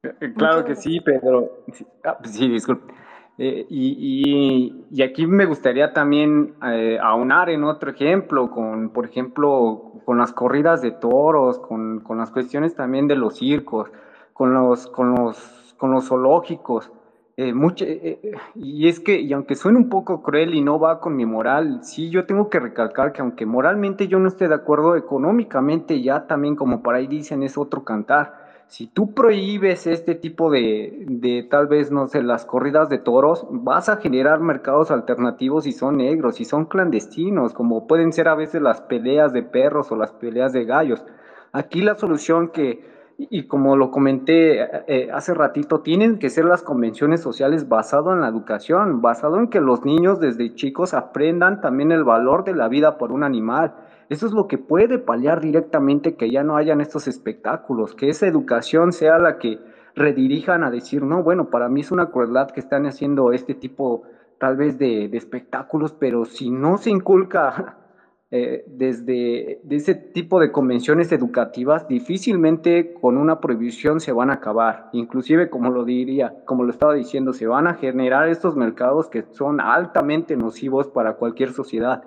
Eh, claro que sí, Pedro. Sí, ah, pues disculpe. Eh, y, y, aquí me gustaría también eh, aunar en otro ejemplo, con, por ejemplo, con las corridas de toros, con, con las cuestiones también de los circos, con los, con los, con los zoológicos. Eh, eh, eh, y es que, y aunque suene un poco cruel y no va con mi moral, sí, yo tengo que recalcar que aunque moralmente yo no esté de acuerdo, económicamente ya también, como por ahí dicen, es otro cantar. Si tú prohíbes este tipo de, de, tal vez, no sé, las corridas de toros, vas a generar mercados alternativos y son negros y son clandestinos, como pueden ser a veces las peleas de perros o las peleas de gallos. Aquí la solución que, y como lo comenté eh, eh, hace ratito, tienen que ser las convenciones sociales basado en la educación, basado en que los niños desde chicos aprendan también el valor de la vida por un animal. Eso es lo que puede paliar directamente que ya no hayan estos espectáculos, que esa educación sea la que redirijan a decir, no, bueno, para mí es una crueldad que están haciendo este tipo tal vez de, espectáculos, pero si no se inculca eh, desde ese tipo de convenciones educativas difícilmente con una prohibición se van a acabar. Inclusive, como lo diría, como lo estaba diciendo, se van a generar estos mercados que son altamente nocivos para cualquier sociedad.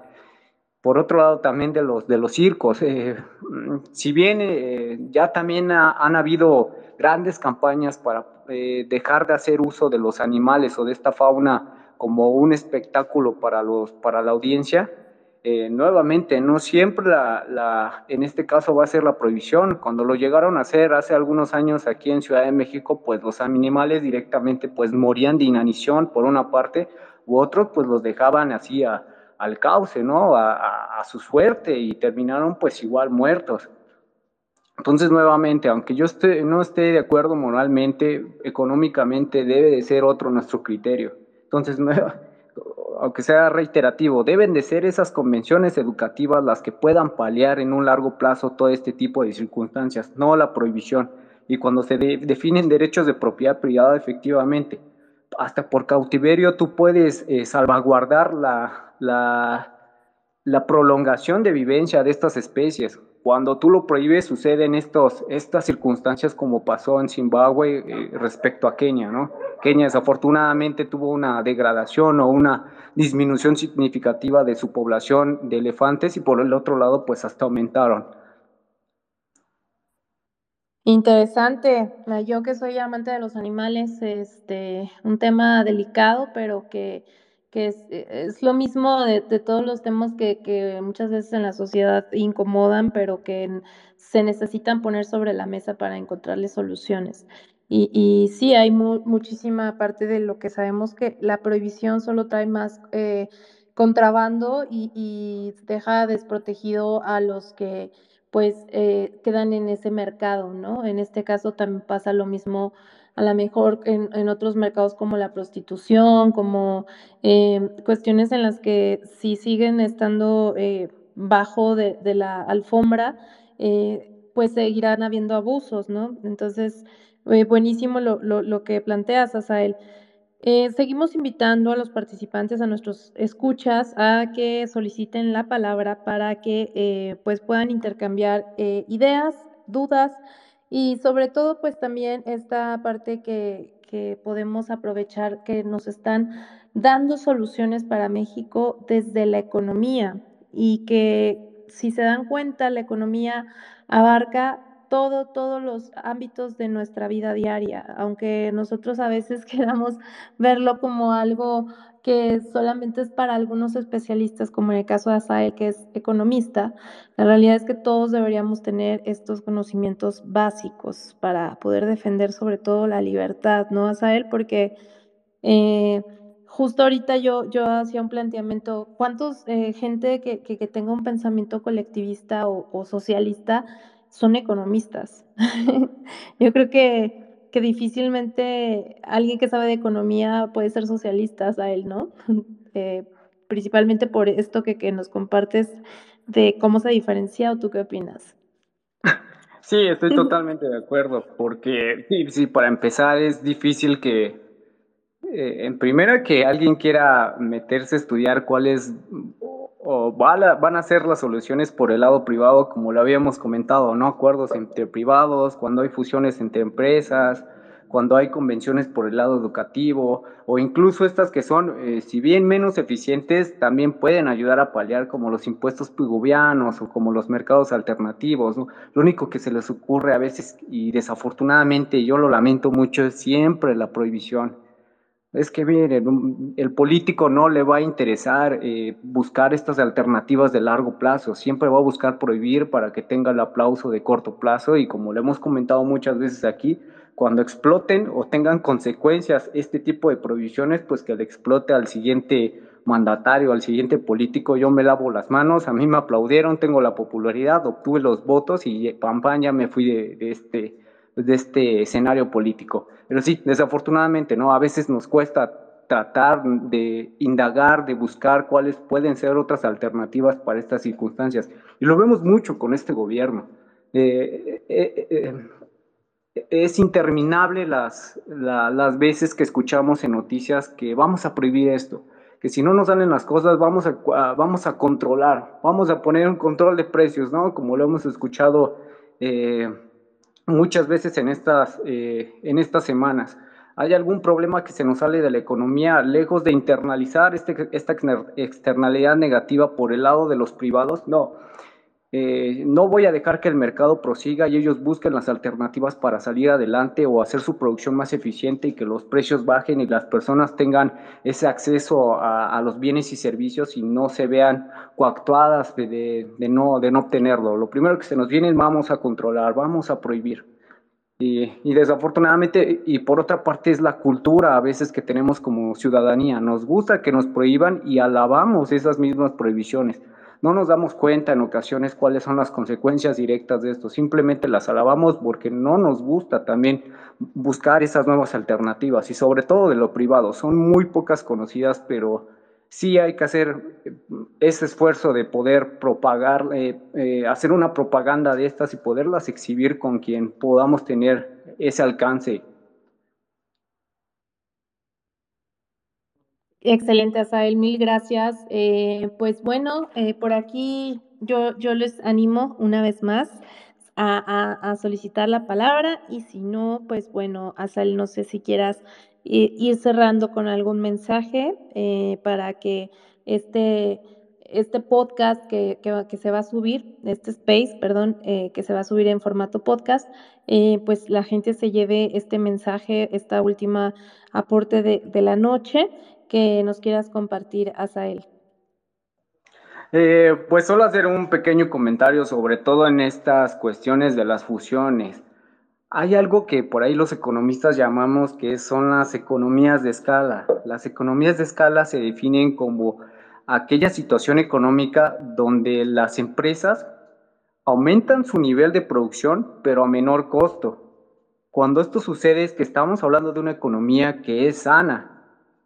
Por otro lado, también de los, de los circos. Eh, si bien eh, ya también han habido grandes campañas para dejar de hacer uso de los animales o de esta fauna como un espectáculo para, los, para la audiencia, eh, nuevamente, no siempre la, en este caso va a ser la prohibición. Cuando lo llegaron a hacer hace algunos años aquí en Ciudad de México, pues los animales directamente pues morían de inanición por una parte, u otros pues los dejaban así al cauce, ¿no? A, a, su suerte y terminaron pues igual muertos. Entonces, nuevamente, aunque yo esté, no esté de acuerdo moralmente, económicamente debe de ser otro nuestro criterio. Entonces, nueva, aunque sea reiterativo, deben de ser esas convenciones educativas las que puedan paliar en un largo plazo todo este tipo de circunstancias, no la prohibición. Y cuando se definen derechos de propiedad privada, efectivamente, hasta por cautiverio tú puedes eh, salvaguardar la, la, prolongación de vivencia de estas especies. Cuando tú lo prohíbes, suceden estos, estas circunstancias como pasó en Zimbabue eh, respecto a Kenia, ¿no? Kenia desafortunadamente tuvo una degradación o una disminución significativa de su población de elefantes y por el otro lado, pues hasta aumentaron. Interesante. Yo que soy amante de los animales, este, un tema delicado, pero que que es, e, es lo mismo de, todos los temas que, que, muchas veces en la sociedad incomodan, pero que se necesitan poner sobre la mesa para encontrarle soluciones. Y, y sí, hay muchísima parte de lo que sabemos que la prohibición solo trae más eh, contrabando y, y, deja desprotegido a los que pues eh, quedan en ese mercado, ¿no? En este caso también pasa lo mismo a lo mejor en, en otros mercados como la prostitución, como eh, cuestiones en las que si siguen estando eh, bajo de, de, la alfombra, eh, pues seguirán habiendo abusos, ¿no? Entonces, buenísimo lo, lo, lo, que planteas, Asael. Eh, seguimos invitando a los participantes, a nuestros escuchas, a que soliciten la palabra para que eh, pues puedan intercambiar eh, ideas, dudas y sobre todo pues también esta parte que, que podemos aprovechar que nos están dando soluciones para México desde la economía y que si se dan cuenta la economía abarca todo, todos los ámbitos de nuestra vida diaria, aunque nosotros a veces queramos verlo como algo que solamente es para algunos especialistas, como en el caso de Asael, que es economista, la realidad es que todos deberíamos tener estos conocimientos básicos para poder defender sobre todo la libertad, ¿no, Asael? Porque eh, justo ahorita yo, yo hacía un planteamiento, ¿cuántos eh, gente que, que, tenga un pensamiento colectivista o socialista son economistas. Yo creo que, que, difícilmente alguien que sabe de economía puede ser socialista, a él, ¿no? Eh, principalmente por esto que, que, nos compartes de cómo se diferencia, ¿o tú qué opinas? Sí, estoy totalmente de acuerdo, porque sí, sí, para empezar es difícil que, eh, en primera, que alguien quiera meterse a estudiar cuál es o van a, ser las soluciones por el lado privado, como lo habíamos comentado, ¿no? Acuerdos entre privados, cuando hay fusiones entre empresas, cuando hay convenciones por el lado educativo, o incluso estas que son, eh, si bien menos eficientes, también pueden ayudar a paliar como los impuestos pigovianos o como los mercados alternativos. Lo único que se les ocurre a veces, y desafortunadamente yo lo lamento mucho, es siempre la prohibición es que miren, el político no le va a interesar eh, buscar estas alternativas de largo plazo, siempre va a buscar prohibir para que tenga el aplauso de corto plazo. Y como le hemos comentado muchas veces aquí, cuando exploten o tengan consecuencias este tipo de prohibiciones, pues que le explote al siguiente mandatario, al siguiente político, yo me lavo las manos, a mí me aplaudieron, tengo la popularidad, obtuve los votos y pam, pam, ya me fui de este de este escenario político. Pero sí, desafortunadamente, ¿no? A veces nos cuesta tratar de indagar, de buscar cuáles pueden ser otras alternativas para estas circunstancias. Y lo vemos mucho con este gobierno. Eh, eh, eh, es interminable las, la, las veces que escuchamos en noticias que vamos a prohibir esto, que si no nos salen las cosas vamos a, vamos a controlar, vamos a poner un control de precios, ¿no? Como lo hemos escuchado muchas veces en estas, eh, en estas semanas. ¿Hay algún problema que se nos sale de la economía lejos de internalizar este, esta externalidad negativa por el lado de los privados? No. Eh, no voy a dejar que el mercado prosiga y ellos busquen las alternativas para salir adelante o hacer su producción más eficiente y que los precios bajen y las personas tengan ese acceso a, los bienes y servicios y no se vean coactuadas de, no, de obtenerlo. Lo primero que se nos viene vamos a controlar, vamos a prohibir. Y, y, desafortunadamente, y por otra parte es la cultura a veces que tenemos como ciudadanía. Nos gusta que nos prohíban y alabamos esas mismas prohibiciones no nos damos cuenta en ocasiones cuáles son las consecuencias directas de esto, simplemente las alabamos porque no nos gusta también buscar esas nuevas alternativas y sobre todo de lo privado. Son muy pocas conocidas, pero sí hay que hacer eh, ese esfuerzo de poder propagar, eh, eh, hacer una propaganda de estas y poderlas exhibir con quien podamos tener ese alcance Excelente, Asael, mil gracias. Eh, pues bueno, eh, por aquí yo, yo les animo una vez más a, solicitar la palabra y si no, pues bueno, Asael, no sé si quieras ir cerrando con algún mensaje eh, para que este, este podcast que, que, que, se va a subir, este space, perdón, eh, que se va a subir en formato podcast, eh, pues la gente se lleve este mensaje, esta última aporte de, de la noche que nos quieras compartir, Asael. Eh, pues solo hacer un pequeño comentario sobre todo en estas cuestiones de las fusiones. Hay algo que por ahí los economistas llamamos que son las economías de escala. Las economías de escala se definen como aquella situación económica donde las empresas aumentan su nivel de producción pero a menor costo. Cuando esto sucede es que estamos hablando de una economía que es sana,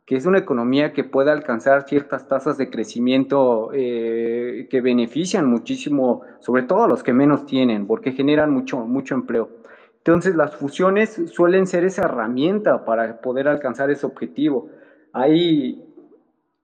que es una economía que puede alcanzar ciertas tasas de crecimiento eh, que benefician muchísimo, sobre todo a los que menos tienen, porque generan mucho, mucho empleo. Entonces las fusiones suelen ser esa herramienta para poder alcanzar ese objetivo. Hay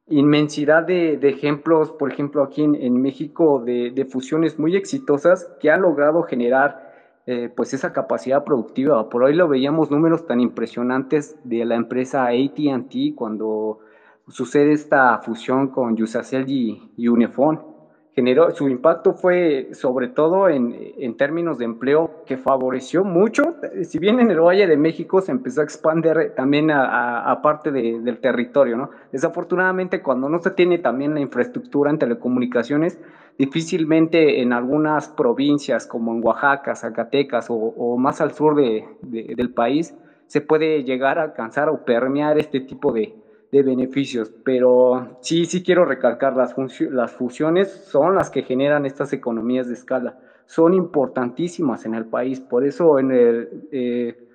inmensidad de, ejemplos, por ejemplo, aquí en, México, de, fusiones muy exitosas que han logrado generar eh, pues esa capacidad productiva. Por hoy lo veíamos números tan impresionantes de la empresa AT&T cuando sucede esta fusión con Yusacell y, y Unifón generó, su impacto fue sobre todo en, en, términos de empleo que favoreció mucho, si bien en el Valle de México se empezó a expandir también a, parte del territorio, ¿no? Desafortunadamente cuando no se tiene también la infraestructura en telecomunicaciones, difícilmente en algunas provincias como en Oaxaca, Zacatecas o, más al sur de, del país se puede llegar a alcanzar o permear este tipo de, de beneficios, pero sí, sí quiero recalcar, las, las fusiones son las que generan estas economías de escala, son importantísimas en el país, por eso en el, eh,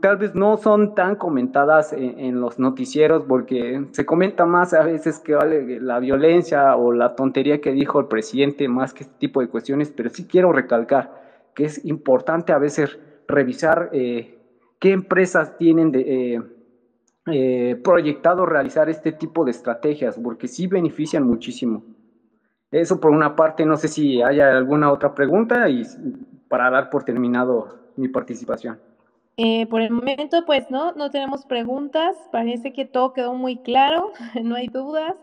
tal vez no son tan comentadas en, los noticieros, porque se comenta más a veces que vale la violencia o la tontería que dijo el presidente, más que este tipo de cuestiones, pero sí quiero recalcar que es importante a veces revisar eh, qué empresas tienen de... Eh, eh, proyectado realizar este tipo de estrategias, porque sí benefician muchísimo. Eso por una parte, no sé si haya alguna otra pregunta y para dar por terminado mi participación. Eh, por el momento, pues no, no tenemos preguntas. Parece que todo quedó muy claro, no hay dudas.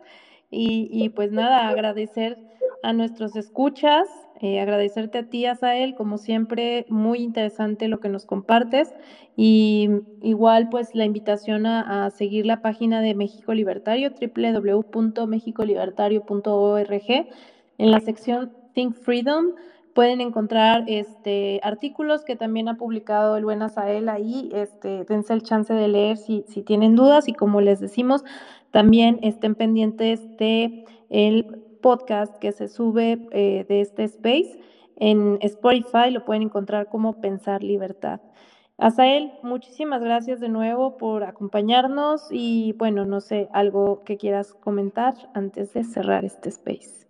Y, y pues nada, agradecer a nuestros escuchas, eh, agradecerte a ti, Asael, como siempre, muy interesante lo que nos compartes. Y igual, pues la invitación a, seguir la página de México Libertario, www.mexicolibertario.org. En la sección Think Freedom pueden encontrar este, artículos que también ha publicado el buen Asael ahí. Este, dense el chance de leer si, si tienen dudas y como les decimos, también estén pendientes de el podcast que se sube eh, de este space. En Spotify lo pueden encontrar como Pensar Libertad. Asael, muchísimas gracias de nuevo por acompañarnos y bueno, no sé, algo que quieras comentar antes de cerrar este space.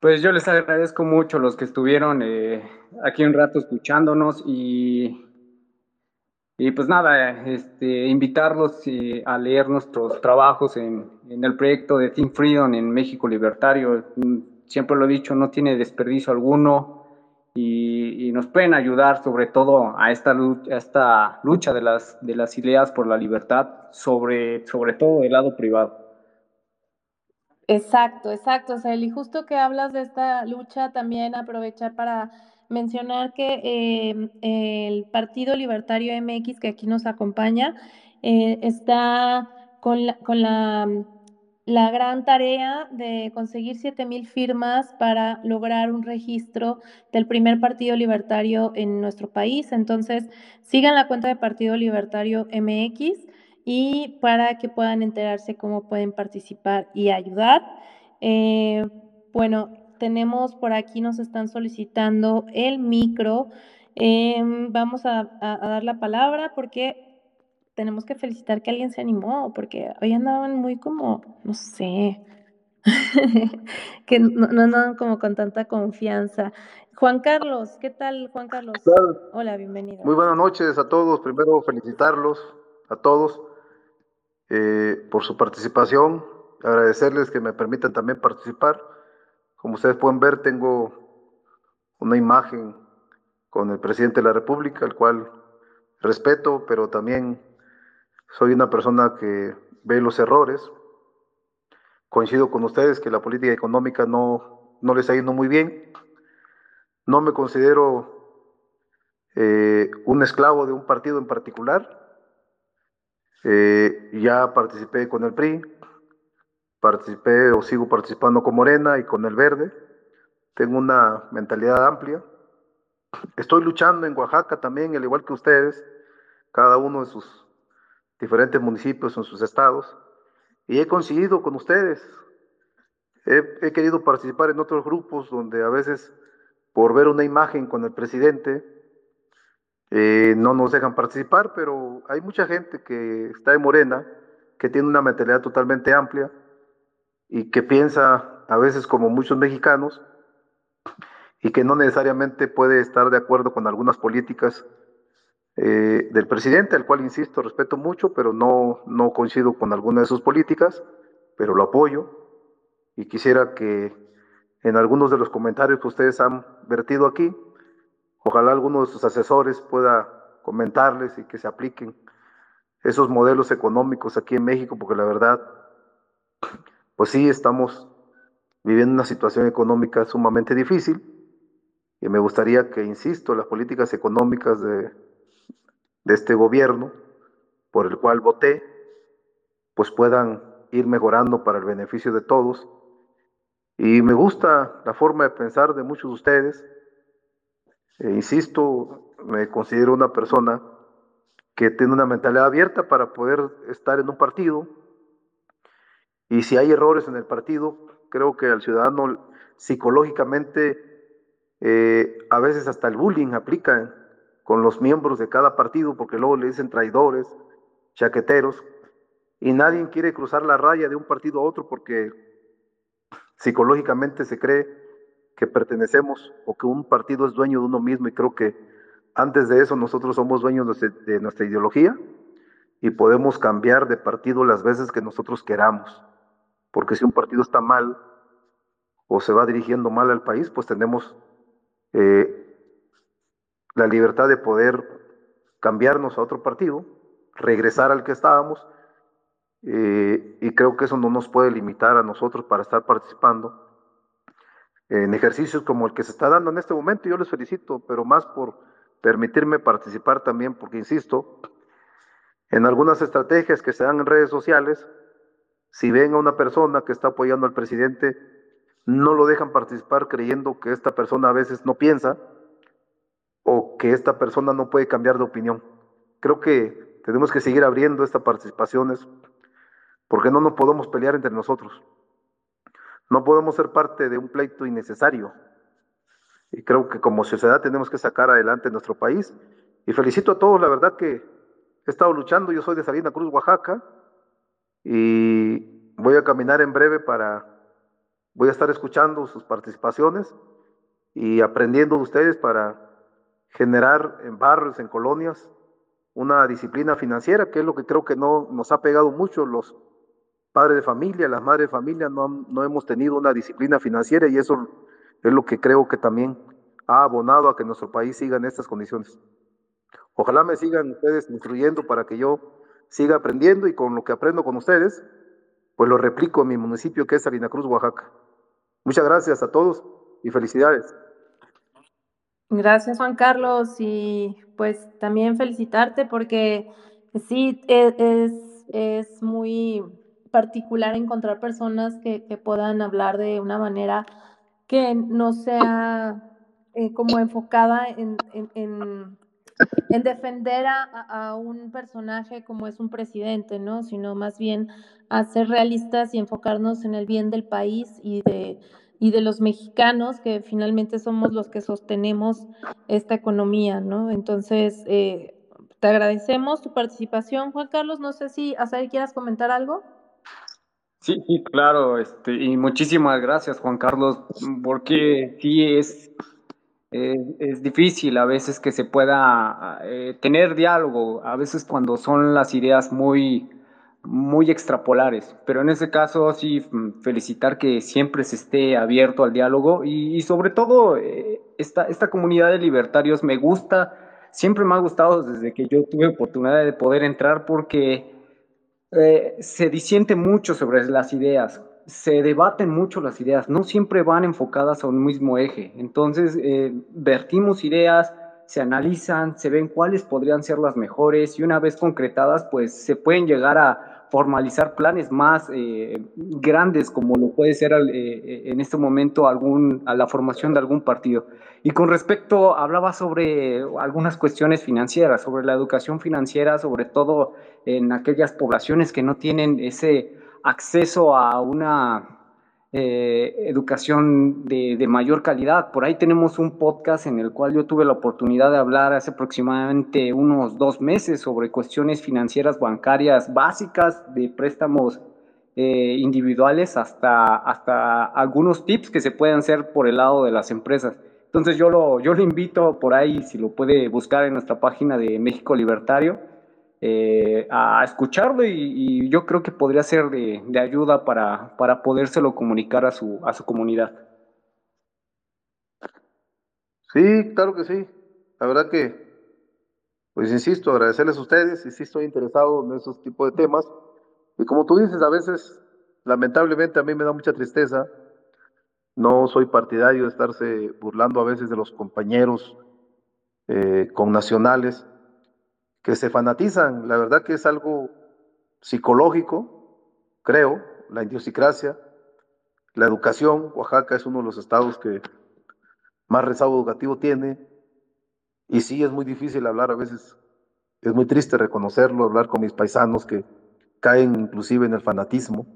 Pues yo les agradezco mucho los que estuvieron eh, aquí un rato escuchándonos y y pues nada, este, invitarlos eh, a leer nuestros trabajos en, el proyecto de Think Freedom en México Libertario. Mm, siempre lo he dicho, no tiene desperdicio alguno y, nos pueden ayudar sobre todo a esta lucha, esta lucha de, las, de las ideas por la libertad, sobre, sobre todo del lado privado. Exacto, exacto. O sea, y justo que hablas de esta lucha, también aprovechar para mencionar que em, el Partido Libertario MX, que aquí nos acompaña, eh, está con la, con la, la, gran tarea de conseguir 7.000 firmas para lograr un registro del primer Partido Libertario en nuestro país. Entonces, sigan la cuenta de Partido Libertario MX y para que puedan enterarse cómo pueden participar y ayudar. Eh, bueno, tenemos por aquí, nos están solicitando el micro. Em, vamos a, dar la palabra porque tenemos que felicitar que alguien se animó, porque hoy andaban muy como, no sé, que no, no andaban como con tanta confianza. Juan Carlos, ¿qué tal, Juan Carlos? Hola, bienvenido. Muy buenas noches a todos. Primero, felicitarlos a todos eh, por su participación, agradecerles que me permitan también participar. Como ustedes pueden ver, tengo una imagen con el presidente de la República, el cual respeto, pero también soy una persona que ve los errores. Coincido con ustedes que la política económica no, no le está yendo muy bien. No me considero eh, un esclavo de un partido en particular. Eh, ya participé con el PRI, Participé o sigo participando con Morena y con el Verde. Tengo una mentalidad amplia. Estoy luchando en Oaxaca también, al igual que ustedes, cada uno de sus diferentes municipios en sus estados. Y he conseguido con ustedes. He, querido participar en otros grupos donde a veces por ver una imagen con el presidente eh, no nos dejan participar, pero hay mucha gente que está en Morena, que tiene una mentalidad totalmente amplia y que piensa a veces como muchos mexicanos y que no necesariamente puede estar de acuerdo con algunas políticas eh, del presidente, al cual, insisto, respeto mucho, pero no, no coincido con alguna de sus políticas, pero lo apoyo. Y quisiera que en algunos de los comentarios que ustedes han vertido aquí, ojalá alguno de sus asesores pueda comentarles y que se apliquen esos modelos económicos aquí en México, porque la verdad, pues sí, estamos viviendo una situación económica sumamente difícil y me gustaría que, insisto, las políticas económicas de, este gobierno por el cual voté, pues puedan ir mejorando para el beneficio de todos. Y me gusta la forma de pensar de muchos de ustedes. E insisto, me considero una persona que tiene una mentalidad abierta para poder estar en un partido. Y si hay errores en el partido, creo que al ciudadano psicológicamente eh, a veces hasta el bullying aplica con los miembros de cada partido, porque luego le dicen traidores, chaqueteros, y nadie quiere cruzar la raya de un partido a otro porque psicológicamente se cree que pertenecemos o que un partido es dueño de uno mismo y creo que antes de eso nosotros somos dueños de nuestra ideología y podemos cambiar de partido las veces que nosotros queramos, porque si un partido está mal o se va dirigiendo mal al país, pues tenemos eh, la libertad de poder cambiarnos a otro partido, regresar al que estábamos, eh, y creo que eso no nos puede limitar a nosotros para estar participando en ejercicios como el que se está dando en este momento. Yo les felicito, pero más por permitirme participar también, porque insisto, en algunas estrategias que se dan en redes sociales, si ven a una persona que está apoyando al presidente, no lo dejan participar creyendo que esta persona a veces no piensa, o que esta persona no puede cambiar de opinión. Creo que tenemos que seguir abriendo estas participaciones porque no nos podemos pelear entre nosotros. No podemos ser parte de un pleito innecesario. Y creo que como sociedad tenemos que sacar adelante nuestro país. Y felicito a todos, la verdad que he estado luchando, yo soy de Salina Cruz, Oaxaca, y voy a caminar en breve para, voy a estar escuchando sus participaciones y aprendiendo de ustedes para generar en barrios, en colonias, una disciplina financiera, que es lo que creo que no nos ha pegado mucho los padres de familia, las madres de familia, no, no hemos tenido una disciplina financiera y eso es lo que creo que también ha abonado a que nuestro país siga en estas condiciones. Ojalá me sigan ustedes instruyendo para que yo siga aprendiendo y con lo que aprendo con ustedes, pues lo replico en mi municipio que es Salina Cruz, Oaxaca. Muchas gracias a todos y felicidades. Gracias Juan Carlos y pues también felicitarte porque sí e, es, es muy particular encontrar personas que, puedan hablar de una manera que no sea eh, como enfocada en, en, defender a, a, un personaje como es un presidente, ¿no? Sino más bien a ser realistas y enfocarnos en el bien del país y de y de los mexicanos, que finalmente somos los que sostenemos esta economía, ¿no? Entonces, eh, te agradecemos tu participación, Juan Carlos. No sé si, Azael, quieras comentar algo. Sí, sí, claro, este, y muchísimas gracias, Juan Carlos, porque sí es, es difícil a veces que se pueda eh, tener diálogo, a veces cuando son las ideas muy muy extrapolares, pero en ese caso sí mm, felicitar que siempre se esté abierto al diálogo y, sobre todo eh, esta, esta comunidad de libertarios me gusta, siempre me ha gustado desde que yo tuve oportunidad de poder entrar porque eh, se disiente mucho sobre las ideas, se debaten mucho las ideas, no siempre van enfocadas a un mismo eje, entonces eh, vertimos ideas, se analizan, se ven cuáles podrían ser las mejores y una vez concretadas, pues se pueden llegar a formalizar planes más eh, grandes como lo puede ser eh, en este momento algún, a la formación de algún partido. Y con respecto, hablaba sobre algunas cuestiones financieras, sobre la educación financiera, sobre todo en aquellas poblaciones que no tienen ese acceso a una eh, educación de, mayor calidad. Por ahí tenemos un podcast en el cual yo tuve la oportunidad de hablar hace aproximadamente unos dos meses sobre cuestiones financieras bancarias básicas de préstamos eh, individuales hasta, hasta algunos tips que se pueden hacer por el lado de las empresas. Entonces yo lo, yo lo invito por ahí, si lo puede buscar en nuestra página de México Libertario, eh, a escucharlo y, yo creo que podría ser de, ayuda para, para podérselo comunicar a su, a su comunidad. Sí, claro que sí. La verdad que, pues insisto, agradecerles a ustedes y sí estoy interesado en esos tipos de temas. Y como tú dices, a veces, lamentablemente a mí me da mucha tristeza. No soy partidario de estarse burlando a veces de los compañeros eh, con nacionales que se fanatizan. La verdad que es algo psicológico, creo, la idiosincrasia, la educación. Oaxaca es uno de los estados que más rezago educativo tiene. Y sí, es muy difícil hablar a veces, es muy triste reconocerlo, hablar con mis paisanos que caen inclusive en el fanatismo,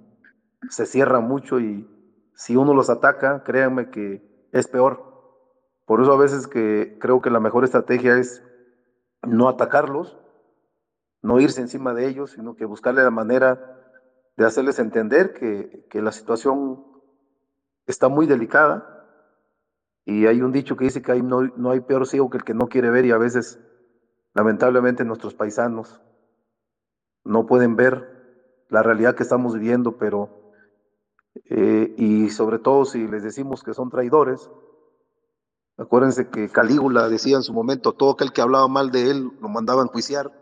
se cierran mucho y si uno los ataca, créanme que es peor. Por eso a veces que creo que la mejor estrategia es no atacarlos, no irse encima de ellos, sino que buscarle la manera de hacerles entender que, que la situación está muy delicada. Y hay un dicho que dice que no, no, hay peor ciego que el que no quiere ver y a veces, lamentablemente, nuestros paisanos no pueden ver la realidad que estamos viviendo, pero, eh, y sobre todo si les decimos que son traidores, acuérdense que Calígula decía en su momento, todo aquel que hablaba mal de él lo mandaban a enjuiciar,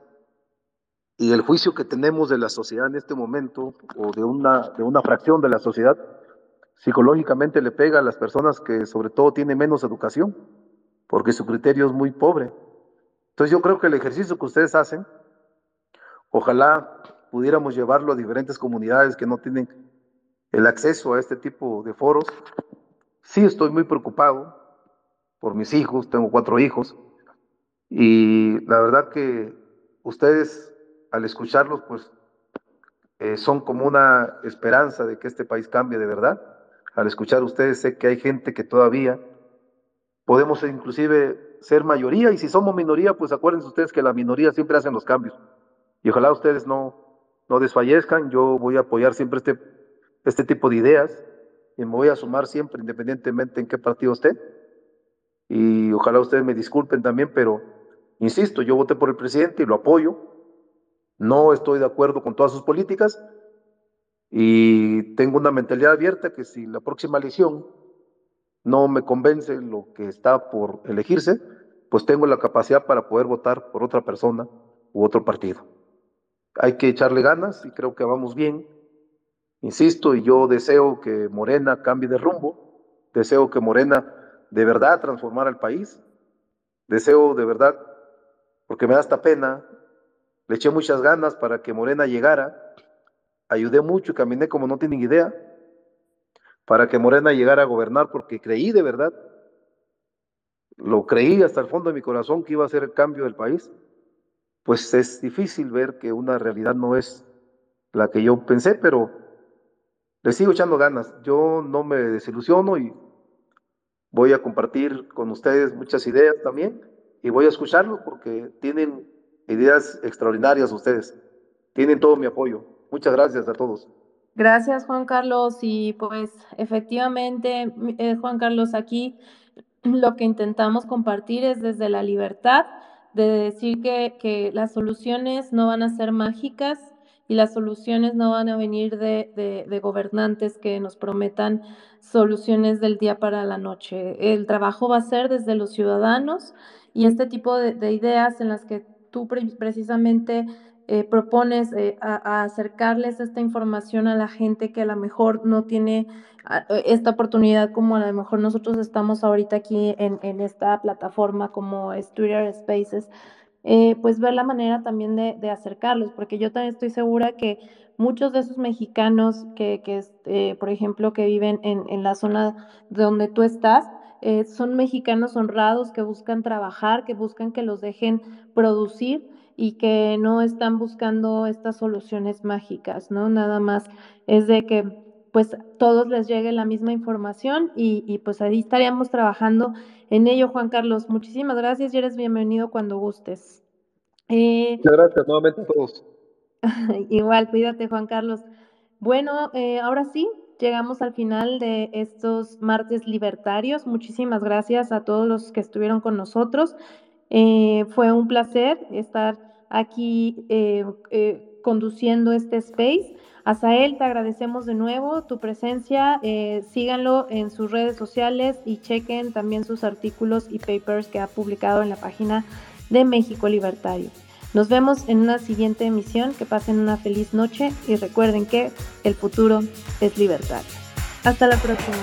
y el juicio que tenemos de la sociedad en este momento, o de una, de una fracción de la sociedad, psicológicamente le pega a las personas que sobre todo tienen menos educación, porque su criterio es muy pobre. Entonces yo creo que el ejercicio que ustedes hacen, ojalá pudiéramos llevarlo a diferentes comunidades que no tienen el acceso a este tipo de foros. Sí estoy muy preocupado por mis hijos, tengo cuatro hijos, y la verdad que ustedes al escucharlos, pues eh, son como una esperanza de que este país cambie de verdad. Al escuchar ustedes sé que hay gente que todavía podemos inclusive ser mayoría y si somos minoría, pues acuérdense ustedes que la minoría siempre hacen los cambios. Y ojalá ustedes no, no desfallezcan, yo voy a apoyar siempre este, este tipo de ideas y me voy a sumar siempre independientemente en qué partido esté. Y ojalá ustedes me disculpen también, pero insisto, yo voté por el presidente y lo apoyo. No estoy de acuerdo con todas sus políticas y tengo una mentalidad abierta que si la próxima elección no me convence lo que está por elegirse, pues tengo la capacidad para poder votar por otra persona u otro partido hay que echarle ganas y creo que vamos bien. Insisto, y yo deseo que Morena cambie de rumbo, deseo que Morena de verdad transformara el país, deseo de verdad, porque me da esta pena, le eché muchas ganas para que Morena llegara, ayudé mucho y caminé como no tienen idea, para que Morena llegara a gobernar, porque creí de verdad, lo creí hasta el fondo de mi corazón que iba a ser el cambio del país. Pues es difícil ver que una realidad no es la que yo pensé, pero le sigo echando ganas. Yo no me desilusiono y voy a compartir con ustedes muchas ideas también y voy a escucharlos porque tienen ideas extraordinarias ustedes. Tienen todo mi apoyo. Muchas gracias a todos. Gracias, Juan Carlos. Y pues efectivamente, eh, Juan Carlos, aquí lo que intentamos compartir es desde la libertad de decir que, que, las soluciones no van a ser mágicas y las soluciones no van a venir de, de, gobernantes que nos prometan soluciones del día para la noche. El trabajo va a ser desde los ciudadanos y este tipo de, ideas en las que tú precisamente eh, propones eh, a, acercarles esta información a la gente que a lo mejor no tiene esta oportunidad como a lo mejor nosotros estamos ahorita aquí en, en esta plataforma como es Twitter Spaces, eh, pues ver la manera también de, de, acercarlos, porque yo también estoy segura que muchos de esos mexicanos que, que eh, por ejemplo, que viven en, en, la zona donde tú estás, eh, son mexicanos honrados que buscan trabajar, que buscan que los dejen producir y que no están buscando estas soluciones mágicas, ¿no? Nada más es de que pues todos les llegue la misma información y, pues ahí estaríamos trabajando en ello, Juan Carlos. Muchísimas gracias y eres bienvenido cuando gustes. Eh, Muchas gracias nuevamente a todos. igual, cuídate, Juan Carlos. Bueno, eh, ahora sí, llegamos al final de estos martes libertarios. Muchísimas gracias a todos los que estuvieron con nosotros. Eh, fue un placer estar aquí eh, eh, conduciendo este space. A Sael te agradecemos de nuevo tu presencia. síganlo en sus redes sociales y chequen también sus artículos y papers que ha publicado en la página de México Libertario. Nos vemos en una siguiente emisión. Que pasen una feliz noche y recuerden que el futuro es libertario. Hasta la próxima.